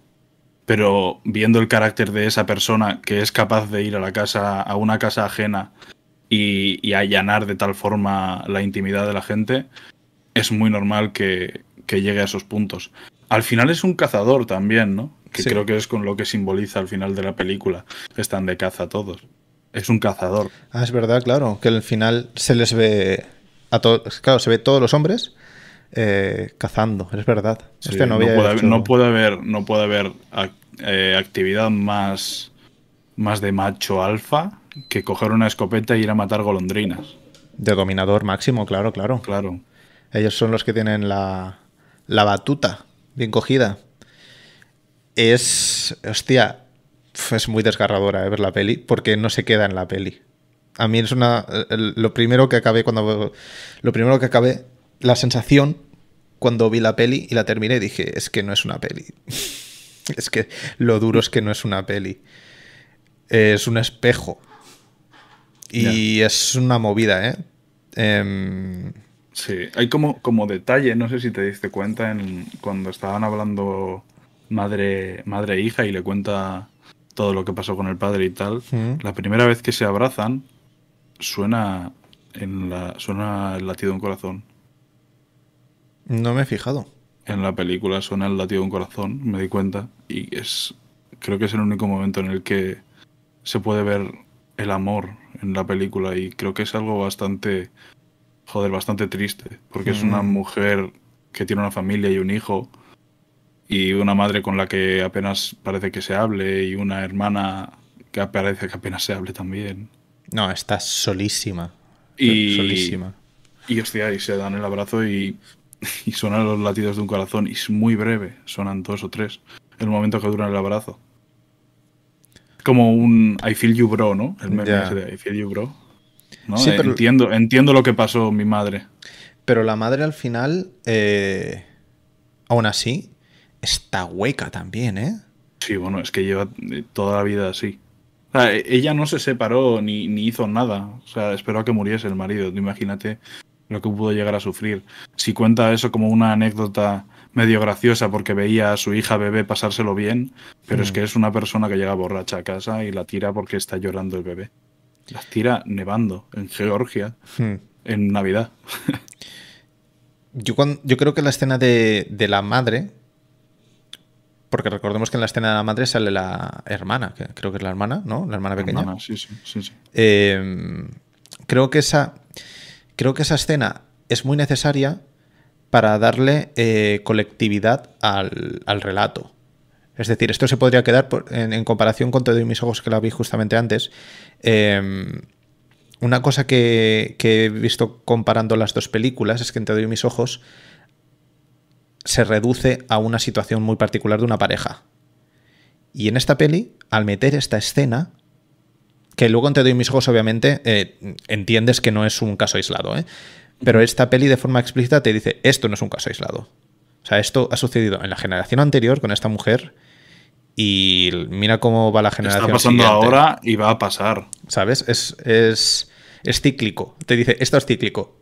Pero viendo el carácter de esa persona que es capaz de ir a la casa, a una casa ajena y, y allanar de tal forma la intimidad de la gente, es muy normal que, que llegue a esos puntos. Al final es un cazador también, ¿no? Que Sí. creo que es con lo que simboliza al final de la película. que Están de caza todos. Es un cazador. Ah, es verdad, claro, que al final se les ve a todos, claro, se ve todos los hombres eh, cazando, es verdad. Sí, Hostia, no, puede haber, hecho- no puede haber, no puede haber ac- eh, actividad más, más de macho alfa que coger una escopeta e ir a matar golondrinas. De dominador máximo, claro, claro. Claro. Ellos son los que tienen la, la batuta bien cogida. Es, hostia, es muy desgarradora eh, ver la peli porque no se queda en la peli. A mí es una, el- lo primero que acabé cuando, lo primero que acabé, la sensación cuando vi la peli y la terminé dije, es que no es una peli. (laughs) es que lo duro es que no es una peli. Es un espejo. Y es una movida, ¿eh? Em, Sí, hay como, como detalle, no sé si te diste cuenta en, cuando estaban hablando madre, madre e hija y le cuenta todo lo que pasó con el padre y tal. La primera vez que se abrazan suena en la suena el latido de un corazón. no me he fijado. en la película suena el latido de un corazón, me di cuenta, y es creo que es el único momento en el que se puede ver el amor en la película y creo que es algo bastante joder, bastante triste, porque es una mujer que tiene una familia y un hijo y una madre con la que apenas parece que se hable y una hermana que parece que apenas se hable también. No, está solísima. Y- Solísima. Y hostia, y se dan el abrazo y, (laughs) y suenan los latidos de un corazón. Y es muy breve, suenan dos o tres. El momento que dura el abrazo. Como un I feel you bro, ¿no? El meme ese de I feel you bro. ¿no? Sí, pero- entiendo, entiendo lo que pasó mi madre. Pero la madre al final, eh, aún así, está hueca también, ¿eh? Sí, bueno, es que lleva eh, toda la vida así. O sea, e- ella no se separó ni, ni hizo nada. O sea, esperó a que muriese el marido. Imagínate lo que pudo llegar a sufrir. Si cuenta eso como una anécdota medio graciosa porque veía a su hija bebé pasárselo bien, pero es Mm. que es una persona que llega borracha a casa y la tira porque está llorando el bebé. Las tira nevando en Georgia Hmm. en Navidad. (laughs) Yo, cuan- yo creo que la escena de, de la madre, porque recordemos que en la escena de la madre sale la hermana, que creo que es la hermana, ¿no? La hermana pequeña. Hermana, sí, sí, sí, sí. Eh, creo que esa creo que esa escena es muy necesaria para darle eh, colectividad al, al relato. Es decir, esto se podría quedar por- en, en comparación con Te doy mis ojos que la vi justamente antes. eh, una cosa que, que he visto comparando las dos películas es que en Te doy mis ojos se reduce a una situación muy particular de una pareja. Y en esta peli, al meter esta escena, que luego en Te doy mis ojos, obviamente, eh, entiendes que no es un caso aislado, ¿eh? Pero esta peli de forma explícita te dice, esto no es un caso aislado. O sea, esto ha sucedido en la generación anterior con esta mujer y mira cómo va la generación Está pasando siguiente. ahora y va a pasar. ¿Sabes? Es, es, es cíclico. Te dice, esto es cíclico.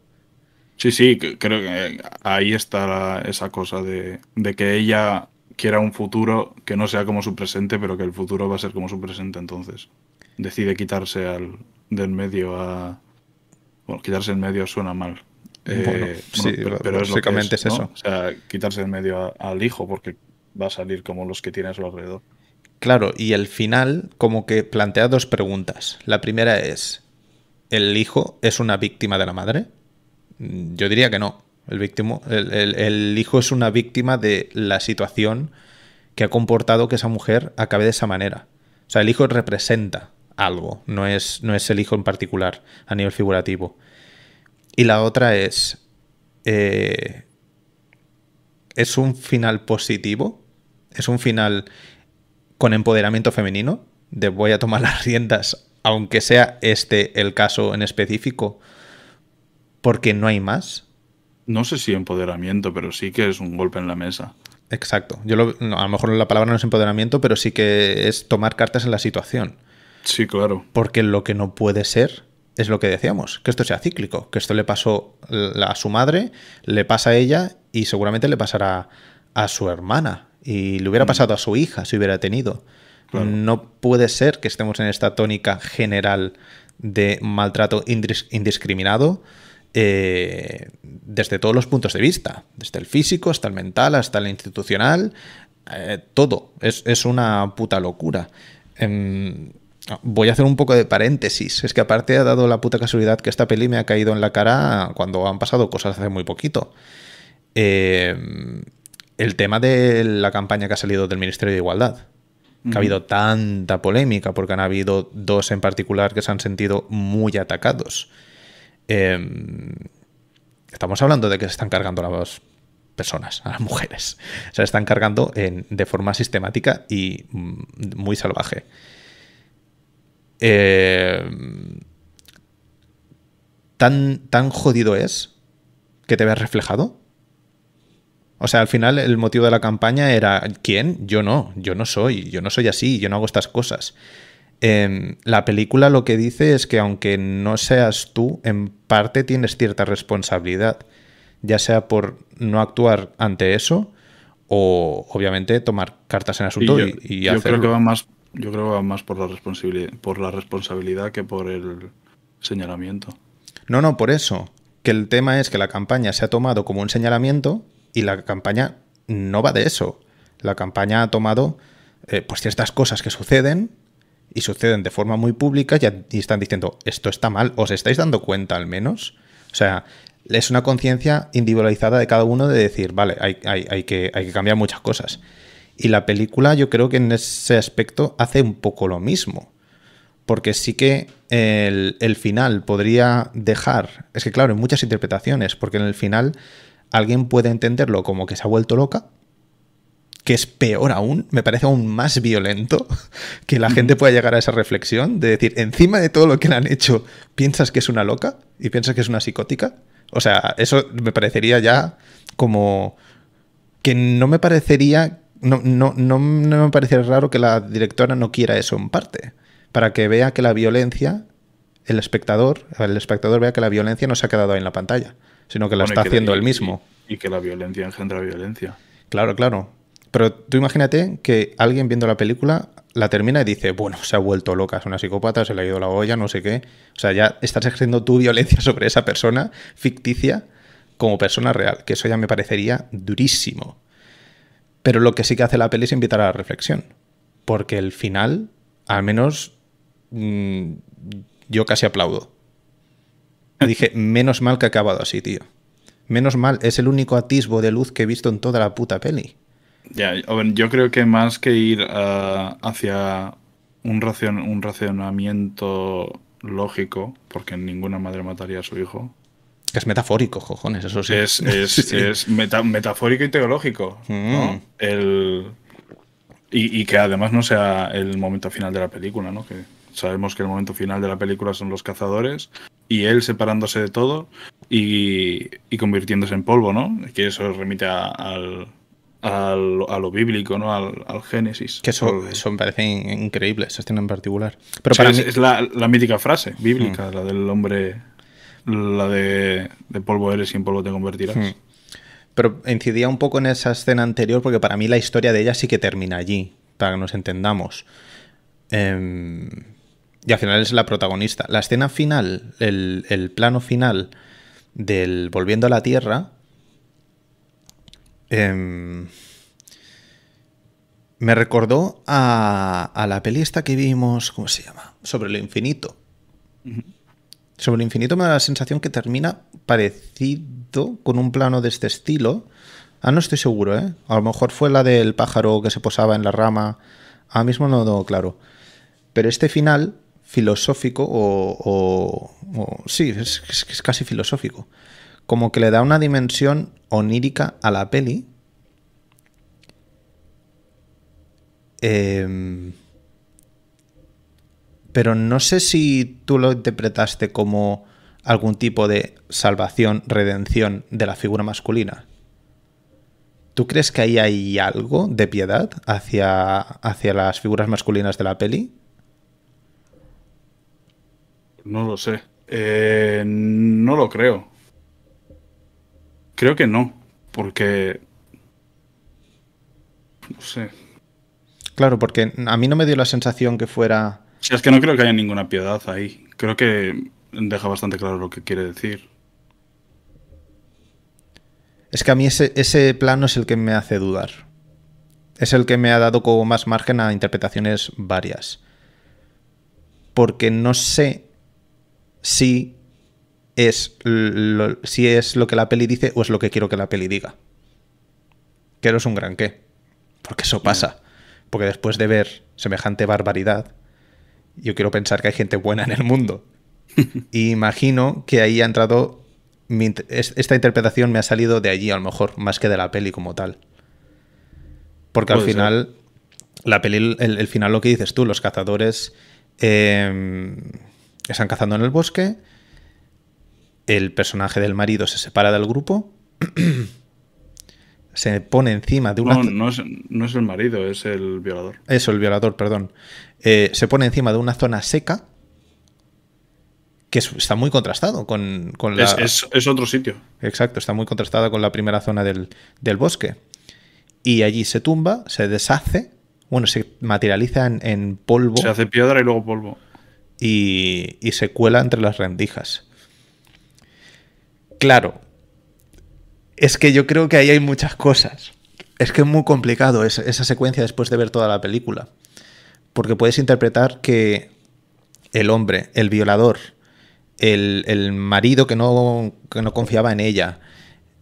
Sí, sí, creo que ahí está la- esa cosa de, de que ella quiera un futuro que no sea como su presente, pero que el futuro va a ser como su presente. Entonces decide quitarse al, del medio a. Bueno, quitarse el medio suena mal. Eh, Bueno, sí, pero, es básicamente es ¿no? eso. O sea, quitarse el medio a- al hijo porque va a salir como los que tiene a su alrededor. Claro, y el final como que plantea dos preguntas. La primera es, ¿el hijo es una víctima de la madre? Mm, Yo diría que no. El, víctimo, el, el- hijo es una víctima de la situación que ha comportado que esa mujer acabe de esa manera. O sea, el hijo representa algo, no es, no es el hijo en particular a nivel figurativo. Y la otra es, eh, ¿es un final positivo? ¿Es un final con empoderamiento femenino? De voy a tomar las riendas, aunque sea este el caso en específico, porque no hay más. No sé si empoderamiento, pero sí que es un golpe en la mesa. Exacto. Yo lo- no, a lo mejor la palabra no es empoderamiento, pero sí que es tomar cartas en la situación. Sí, claro. Porque lo que no puede ser es lo que decíamos, que esto sea cíclico, que esto le pasó a su madre, le pasa a ella y seguramente le pasará a su hermana y le hubiera pasado a su hija si hubiera tenido. Claro. No puede ser que estemos en esta tónica general de maltrato indis- indiscriminado eh, desde todos los puntos de vista, desde el físico hasta el mental, hasta el institucional, eh, todo. Es, es una puta locura. Em, voy a hacer un poco de paréntesis. Es que aparte ha dado la puta casualidad que esta peli me ha caído en la cara cuando han pasado cosas hace muy poquito. Eh, el tema de la campaña que ha salido del Ministerio de Igualdad. Que ha habido tanta polémica porque han habido dos en particular que se han sentido muy atacados. Eh, estamos hablando de que se están cargando a las personas, a las mujeres. Se están cargando de forma sistemática y mm, muy salvaje. Eh, ¿tan, ¿Tan jodido es que te ves reflejado? O sea, al final el motivo de la campaña era ¿quién? Yo no, yo no soy, yo no soy así, yo no hago estas cosas. Eh, la película lo que dice es que aunque no seas tú, en parte tienes cierta responsabilidad, ya sea por no actuar ante eso o obviamente tomar cartas en asunto yo, y, y yo creo que va más, yo creo que va más por la responsabilidad, por la responsabilidad que por el señalamiento. No, no, por eso. Que el tema es que la campaña se ha tomado como un señalamiento y la campaña no va de eso. La campaña ha tomado eh, pues ciertas cosas que suceden y suceden de forma muy pública y, y están diciendo esto está mal. ¿Os estáis dando cuenta al menos? O sea, es una conciencia individualizada de cada uno de decir, vale, hay, hay- hay que, hay que cambiar muchas cosas. Y la película yo creo que en ese aspecto hace un poco lo mismo. Porque sí que el, el final podría dejar. Es que, claro, hay muchas interpretaciones. Porque en el final alguien puede entenderlo como que se ha vuelto loca. Que es peor aún. Me parece aún más violento (laughs) que la gente pueda llegar a esa reflexión. De decir, encima de todo lo que le han hecho, piensas que es una loca y piensas que es una psicótica. O sea, eso me parecería ya como. Que no me parecería no, no, no, no me parece raro que la directora no quiera eso en parte, para que vea que la violencia, el espectador, el espectador vea que la violencia no se ha quedado ahí en la pantalla, sino que la Bueno, está que- haciendo él mismo. Y, y que la violencia engendra violencia. Claro, claro. Pero tú imagínate que alguien viendo la película la termina y dice, bueno, se ha vuelto loca, es una psicópata, se le ha ido la olla, no sé qué. O sea, ya estás ejerciendo tu violencia (laughs) sobre esa persona ficticia como persona real, que eso ya me parecería durísimo. Pero lo que sí que hace la peli es invitar a la reflexión. Porque el final, al menos, mm, yo casi aplaudo. (laughs) Dije, menos mal que ha acabado así, tío. Menos mal, es el único atisbo de luz que he visto en toda la puta peli. Ya, yo creo que más que ir ah, hacia un, racion- un racionamiento lógico, porque ninguna madre mataría a su hijo, Que es metafórico, cojones, eso sí. es, es, (laughs) Sí, es meta- metafórico y teológico. ¿no? Mm. El, y, y que además no sea el momento final de la película, ¿no? Que sabemos que el momento final de la película son los cazadores y él separándose de todo y, y convirtiéndose en polvo, ¿no? Que eso remite a, al, al- a lo bíblico, ¿no? Al, al Génesis. Que eso, eso me parece in- increíble, esa escena en particular. Pero O sea, para es, mí, es la, la mítica frase bíblica, Mm. la del hombre, la de, de polvo eres y en polvo te convertirás. Mm. pero incidía un poco en esa escena anterior porque para mí la historia de ella sí que termina allí, para que nos entendamos. Em, y al final es la protagonista. La escena final, el, el plano final del Volviendo a la Tierra, em, me recordó a, a la peli esta que vimos, ¿cómo se llama? Sobre lo infinito. Sobre el infinito me da la sensación que termina parecido con un plano de este estilo. Ah, no estoy seguro, ¿eh? A lo mejor fue la del pájaro que se posaba en la rama. Ahora mismo no lo tengo claro. Pero este final filosófico, o, o- o- sí, es, es- es casi filosófico, como que le da una dimensión onírica a la peli. Em, pero no sé si tú lo interpretaste como algún tipo de salvación, redención de la figura masculina. ¿Tú crees que ahí hay algo de piedad hacia, hacia las figuras masculinas de la peli? No lo sé. Eh, no lo creo. Creo que no, porque... No sé. Claro, porque a mí no me dio la sensación que fuera... Es que no creo que haya ninguna piedad ahí. Creo que deja bastante claro lo que quiere decir. Es que a mí ese, ese plano es el que me hace dudar. Es el que me ha dado como más margen a interpretaciones varias. Porque no sé si es lo, si es lo que la peli dice o es lo que quiero que la peli diga. Que no es un gran qué. Porque eso pasa. Porque después de ver semejante barbaridad, yo quiero pensar que hay gente buena en el mundo. (laughs) y imagino que ahí ha entrado. mi esta interpretación me ha salido de allí, a lo mejor, más que de la peli como tal. Porque al ser. final, la peli, el, el final lo que dices tú, los cazadores eh, están cazando en el bosque, el personaje del marido se separa del grupo, (clears throat) se pone encima de una... No, no es, no es el marido, es el violador. Eso, el violador, perdón. Eh, se pone encima de una zona seca que es- está muy contrastado con, con la... Es, es- es otro sitio. Exacto, está muy contrastada con la primera zona del, del bosque. Y allí se tumba, se deshace, bueno, se materializa en, en polvo Se hace piedra y luego polvo. y, y se cuela entre las rendijas. Claro, es que yo creo que ahí hay muchas cosas. Es que es muy complicado esa, esa secuencia después de ver toda la película. Porque puedes interpretar que el hombre, el violador, el, el marido que no, que no confiaba en ella,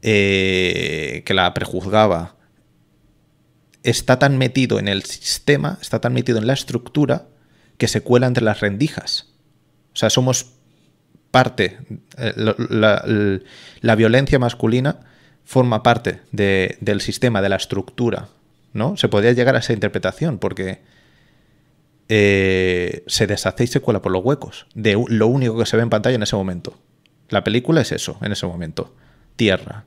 eh, que la prejuzgaba, está tan metido en el sistema, está tan metido en la estructura, que se cuela entre las rendijas. O sea, somos parte, eh, la, la- l- la violencia masculina forma parte de- del sistema, de la estructura, ¿no? Se podría llegar a esa interpretación porque eh, se deshace y se cuela por los huecos, de lo único que se ve en pantalla en ese momento. La película es eso, en ese momento. Tierra.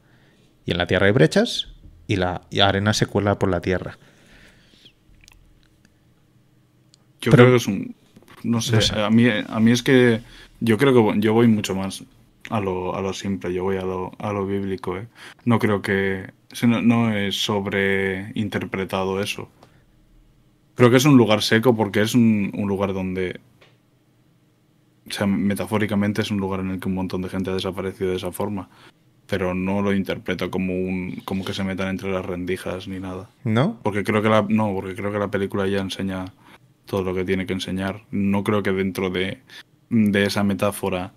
Y en la tierra hay brechas y la y arena se cuela por la tierra. Yo creo que es un. No sé, A, mí, a mí es que. Yo creo que yo voy mucho más a lo, a lo simple, yo voy a lo, a lo bíblico. ¿eh? No creo que. No, no es sobreinterpretado eso. Creo que es un lugar seco porque es un, un lugar donde o sea, metafóricamente es un lugar en el que un montón de gente ha desaparecido de esa forma. Pero no lo interpreto como un como que se metan entre las rendijas ni nada. ¿No? Porque creo que la, no, porque creo que la película ya enseña todo lo que tiene que enseñar. No creo que dentro de, de esa metáfora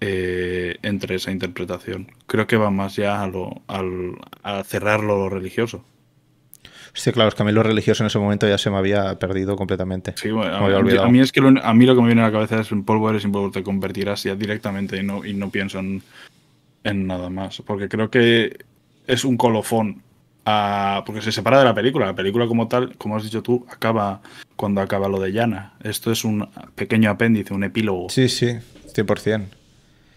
eh, entre esa interpretación. Creo que va más ya a, lo, al, a cerrar lo religioso. Sí, claro, es que a mí lo religioso en ese momento ya se me había perdido completamente. Sí, bueno, a, mí es que a mí lo que me viene a la cabeza es un polvo eres y polvo te convertirás ya directamente y no, y no pienso en, nada más. Porque creo que es un colofón. Porque se separa de la película. La película como tal, como has dicho tú, acaba cuando acaba lo de Yana. Esto es un pequeño apéndice, un epílogo. Sí, sí, 100%.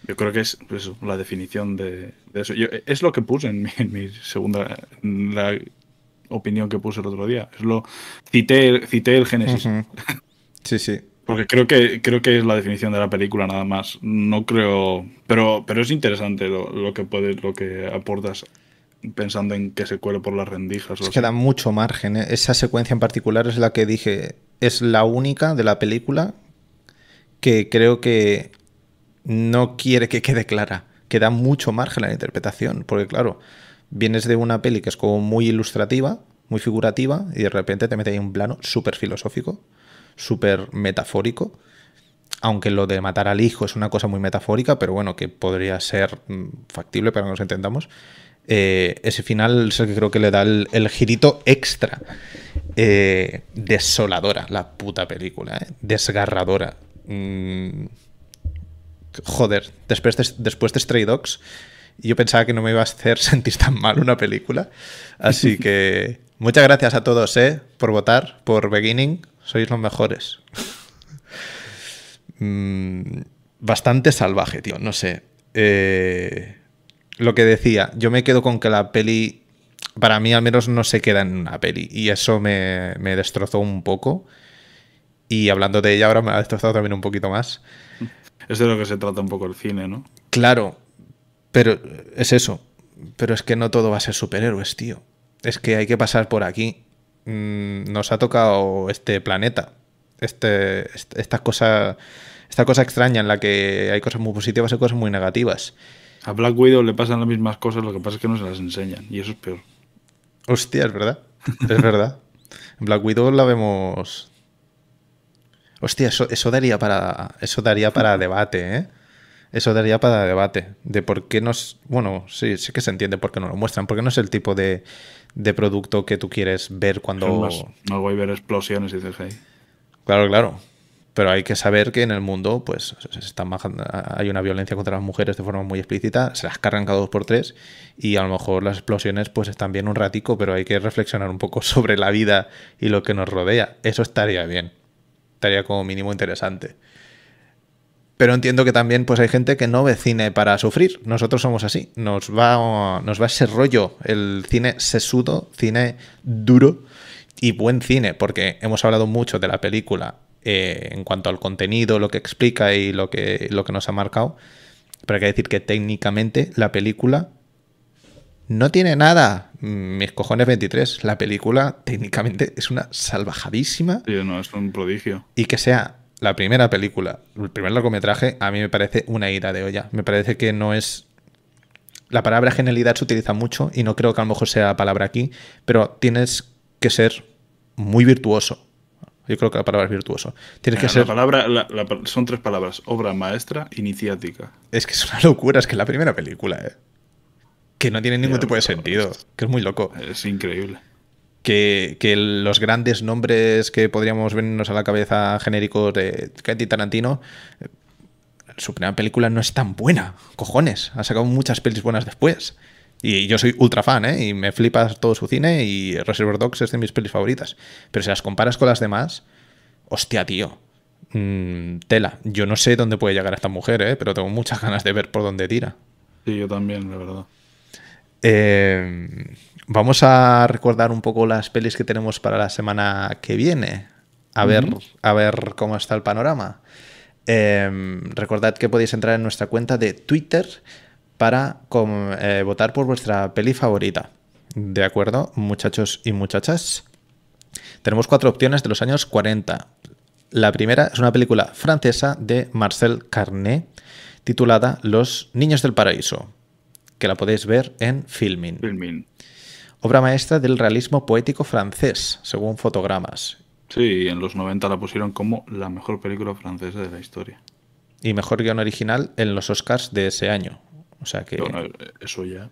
Yo creo que es pues la definición de, eso. es lo que puse en mi, segunda opinión que puse el otro día. Es lo cité, cité el Génesis. Sí, sí. Porque creo que, creo que es la definición de la película nada más. No creo. Pero, pero es interesante lo, que puede, lo que aportas pensando en que se cuele por las rendijas. Es que da mucho margen. ¿eh? Esa secuencia en particular es la que dije. Es la única de la película que creo que no quiere que quede clara. Que da mucho margen a la interpretación. Porque, claro, vienes de una peli que es como muy ilustrativa, muy figurativa, y de repente te mete ahí un plano súper filosófico, súper metafórico. Aunque lo de matar al hijo es una cosa muy metafórica, pero bueno, que podría ser mm, factible para que nos entendamos. Eh, ese final es el que creo que le da el, girito extra. Eh, desoladora la puta película, eh. desgarradora. Mm, joder, después de, después de Stray Dogs, yo pensaba que no me iba a hacer (laughs) sentir tan mal una película. Así (laughs) que muchas gracias a todos ¿eh? por votar, por Beginning. Sois los mejores. (laughs) Mm, bastante salvaje, tío. No sé. Eh, lo que decía, yo me quedo con que la peli, para mí al menos no se queda en una peli. Y eso me, me destrozó un poco. Y hablando de ella ahora me ha destrozado también un poquito más. Es de lo que se trata un poco el cine, ¿no? Claro, pero es eso. Pero es que no todo va a ser superhéroes, tío. Es que hay que pasar por aquí. Mm, nos ha tocado este planeta. Este, esta, cosa, esta cosa extraña en la que hay cosas muy positivas y cosas muy negativas. A Black Widow le pasan las mismas cosas, lo que pasa es que no se las enseñan. Y eso es peor. Hostia, es verdad. Es verdad. En Black Widow la vemos. Hostia, eso, eso daría para. Eso daría para debate, ¿eh? Eso daría para debate de por qué nos... Bueno, sí, sí que se entiende por qué no lo muestran, porque no es el tipo de, producto que tú quieres ver cuando... no voy a ver explosiones y hey. Claro, claro. Pero hay que saber que en el mundo, pues, están hay una violencia contra las mujeres de forma muy explícita, se las cargan cada dos por tres, y a lo mejor las explosiones, pues, están bien un ratico, pero hay que reflexionar un poco (laughs) sobre la vida y lo que nos rodea. Eso estaría bien. Estaría como mínimo interesante. Pero entiendo que también pues hay gente que no ve cine para sufrir. Nosotros somos así. Nos va, nos va ese rollo, el cine sesudo, cine duro y buen cine, porque hemos hablado mucho de la película eh, en cuanto al contenido, lo que explica y lo que, lo que nos ha marcado. Pero hay que decir que técnicamente la película no tiene nada. Mis cojones 23. La película técnicamente es una salvajadísima. Sí, no, es un prodigio. Y que sea la primera película, el primer largometraje, a mí me parece una ida de olla. Me parece que no es. La palabra genialidad se utiliza mucho y no creo que a lo mejor sea la palabra aquí, pero tienes que ser muy virtuoso. Yo creo que la palabra es virtuoso. Tienes que ser. Palabra, son tres palabras: obra maestra, iniciática. Es que es una locura, es que la primera película, ¿eh? Que no tiene ningún tipo de sentido. Que es muy loco. Es increíble que, los grandes nombres que podríamos venirnos a la cabeza genéricos de Quentin Tarantino, su primera película no es tan buena, cojones. Ha sacado muchas pelis buenas después. Y yo soy ultra fan, ¿eh? Y me flipas todo su cine y Reservoir Dogs es de mis pelis favoritas. Pero si las comparas con las demás, hostia, tío. Mm, tela. Yo no sé dónde puede llegar esta mujer, ¿eh? Pero tengo muchas ganas de ver por dónde tira. Sí, yo también, la verdad. Eh, Vamos a recordar un poco las pelis que tenemos para la semana que viene. a ver, a ver cómo está el panorama. Em, recordad que podéis entrar en nuestra cuenta de Twitter para eh, votar por vuestra peli favorita. ¿De acuerdo, muchachos y muchachas? Tenemos cuatro opciones de los años 40. La primera es una película francesa de Marcel Carnet titulada Los Niños del Paraíso, que la podéis ver en Filmin. Filmin. Obra maestra del realismo poético francés, según fotogramas. Sí, en los 90 la pusieron como la mejor película francesa de la historia. Y mejor guion original en los Oscars de ese año. O sea que. eso ya.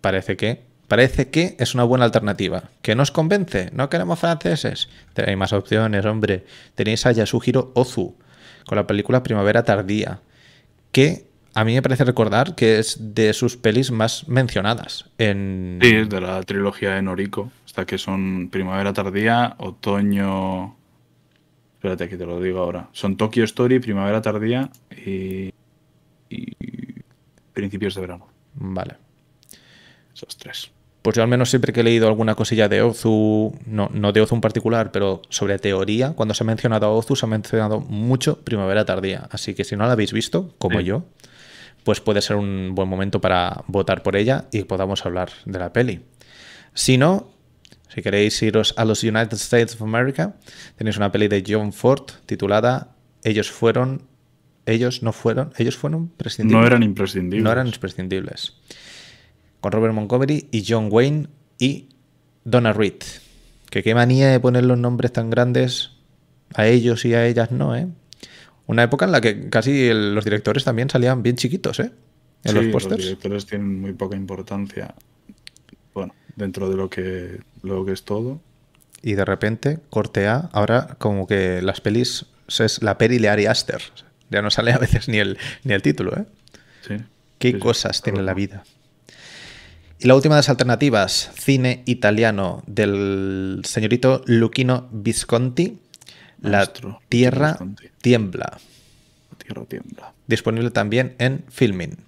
Parece que. Parece que es una buena alternativa. ¿Que nos convence? ¿No queremos franceses? Hay más opciones, hombre. Tenéis a Yasuhiro Ozu con la película Primavera Tardía, que a mí me parece recordar que es de sus pelis más mencionadas. En... Sí, es de la trilogía de Noriko. Hasta que son Primavera Tardía, Otoño. Espérate que te lo digo ahora. Son Tokyo Story, Primavera Tardía y. y Principios de Verano. Vale. Esos tres. Pues yo al menos siempre que he leído alguna cosilla de Ozu, no, no de Ozu en particular, pero sobre teoría, cuando se ha mencionado a Ozu, se ha mencionado mucho Primavera Tardía. Así que si no la habéis visto, como yo, pues puede ser un buen momento para votar por ella y podamos hablar de la peli. Si no, si queréis iros a los United States of America, tenéis una peli de John Ford titulada Ellos fueron, ellos no fueron, ellos fueron prescindibles. No eran imprescindibles. No eran imprescindibles con Robert Montgomery y John Wayne y Donna Reed. Que qué manía de poner los nombres tan grandes a ellos y a ellas no, ¿eh? Una época en la que casi los directores también salían bien chiquitos, ¿eh? En los pósters. Los directores tienen muy poca importancia. Bueno, dentro de lo que, lo que es todo. Y de repente, corte A, ahora como que las pelis es la peli de Ari Aster. Ya no sale a veces ni el, ni el título, ¿eh? Sí. Qué cosas tiene la vida. Y la última de las alternativas, cine italiano del señorito Luchino Visconti, La Tierra Tiembla. Tierra Tiembla. Disponible también en Filmin.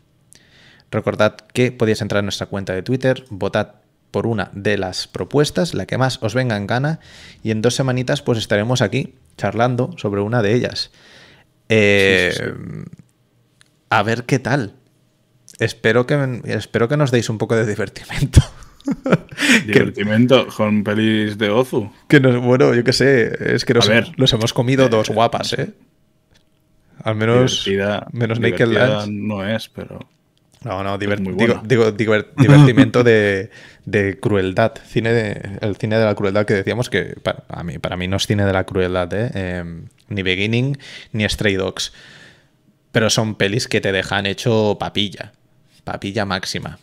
Recordad que podéis entrar en nuestra cuenta de Twitter, votad por una de las propuestas, la que más os venga en gana, y en dos semanitas pues estaremos aquí charlando sobre una de ellas. Eh, a ver qué tal. Espero que, espero que nos deis un poco de divertimento. (laughs) Divertimento con pelis de Ozu. Que bueno, yo qué sé, es que nos, hemos comido dos guapas, ¿eh? Al menos menos Naked Lunch. No es, pero. No, no, digo, (laughs) divertimento de, crueldad. Cine de, el cine de la crueldad que decíamos que para, mí, para mí no es cine de la crueldad, ¿eh? Em, ni Beginning ni Stray Dogs. Pero son pelis que te dejan hecho papilla papilla máxima.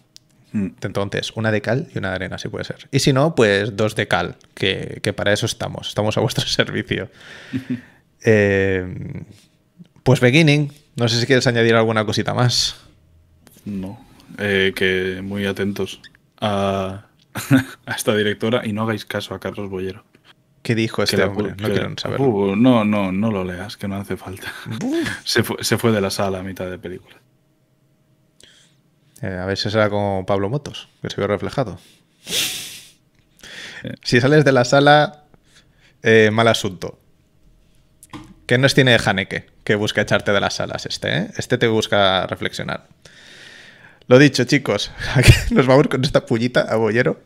Mm. Entonces, una de cal y una de arena, si puede ser. Y si no, pues dos de cal, que, para eso estamos. Estamos a vuestro (laughs) servicio. (laughs) Eh, pues beginning, no sé si quieres añadir alguna cosita más. No, eh, que muy atentos (laughs) a, esta directora y no hagáis caso a Carlos Bollero. ¿Qué dijo este hombre? No quiero saberlo. Uh, no, no, no lo leas, que no hace falta. (laughs) se, fue, se fue de la sala a mitad de película. Eh, a ver si será como Pablo Motos, que se ve reflejado. Si sales de la sala, eh, mal asunto. Que no es tiene de Haneke, que busca echarte de las salas este, ¿eh? Este te busca reflexionar. Lo dicho, chicos, (laughs) nos vamos con esta pullita a Bollero.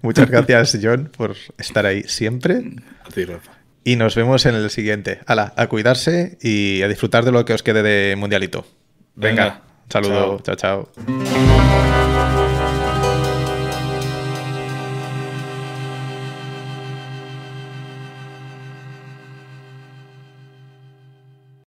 Muchas (laughs) gracias, John, por estar ahí siempre. Y nos vemos en el siguiente. Hala, a cuidarse y a disfrutar de lo que os quede de Mundialito. Venga. Saludos, chao, chao.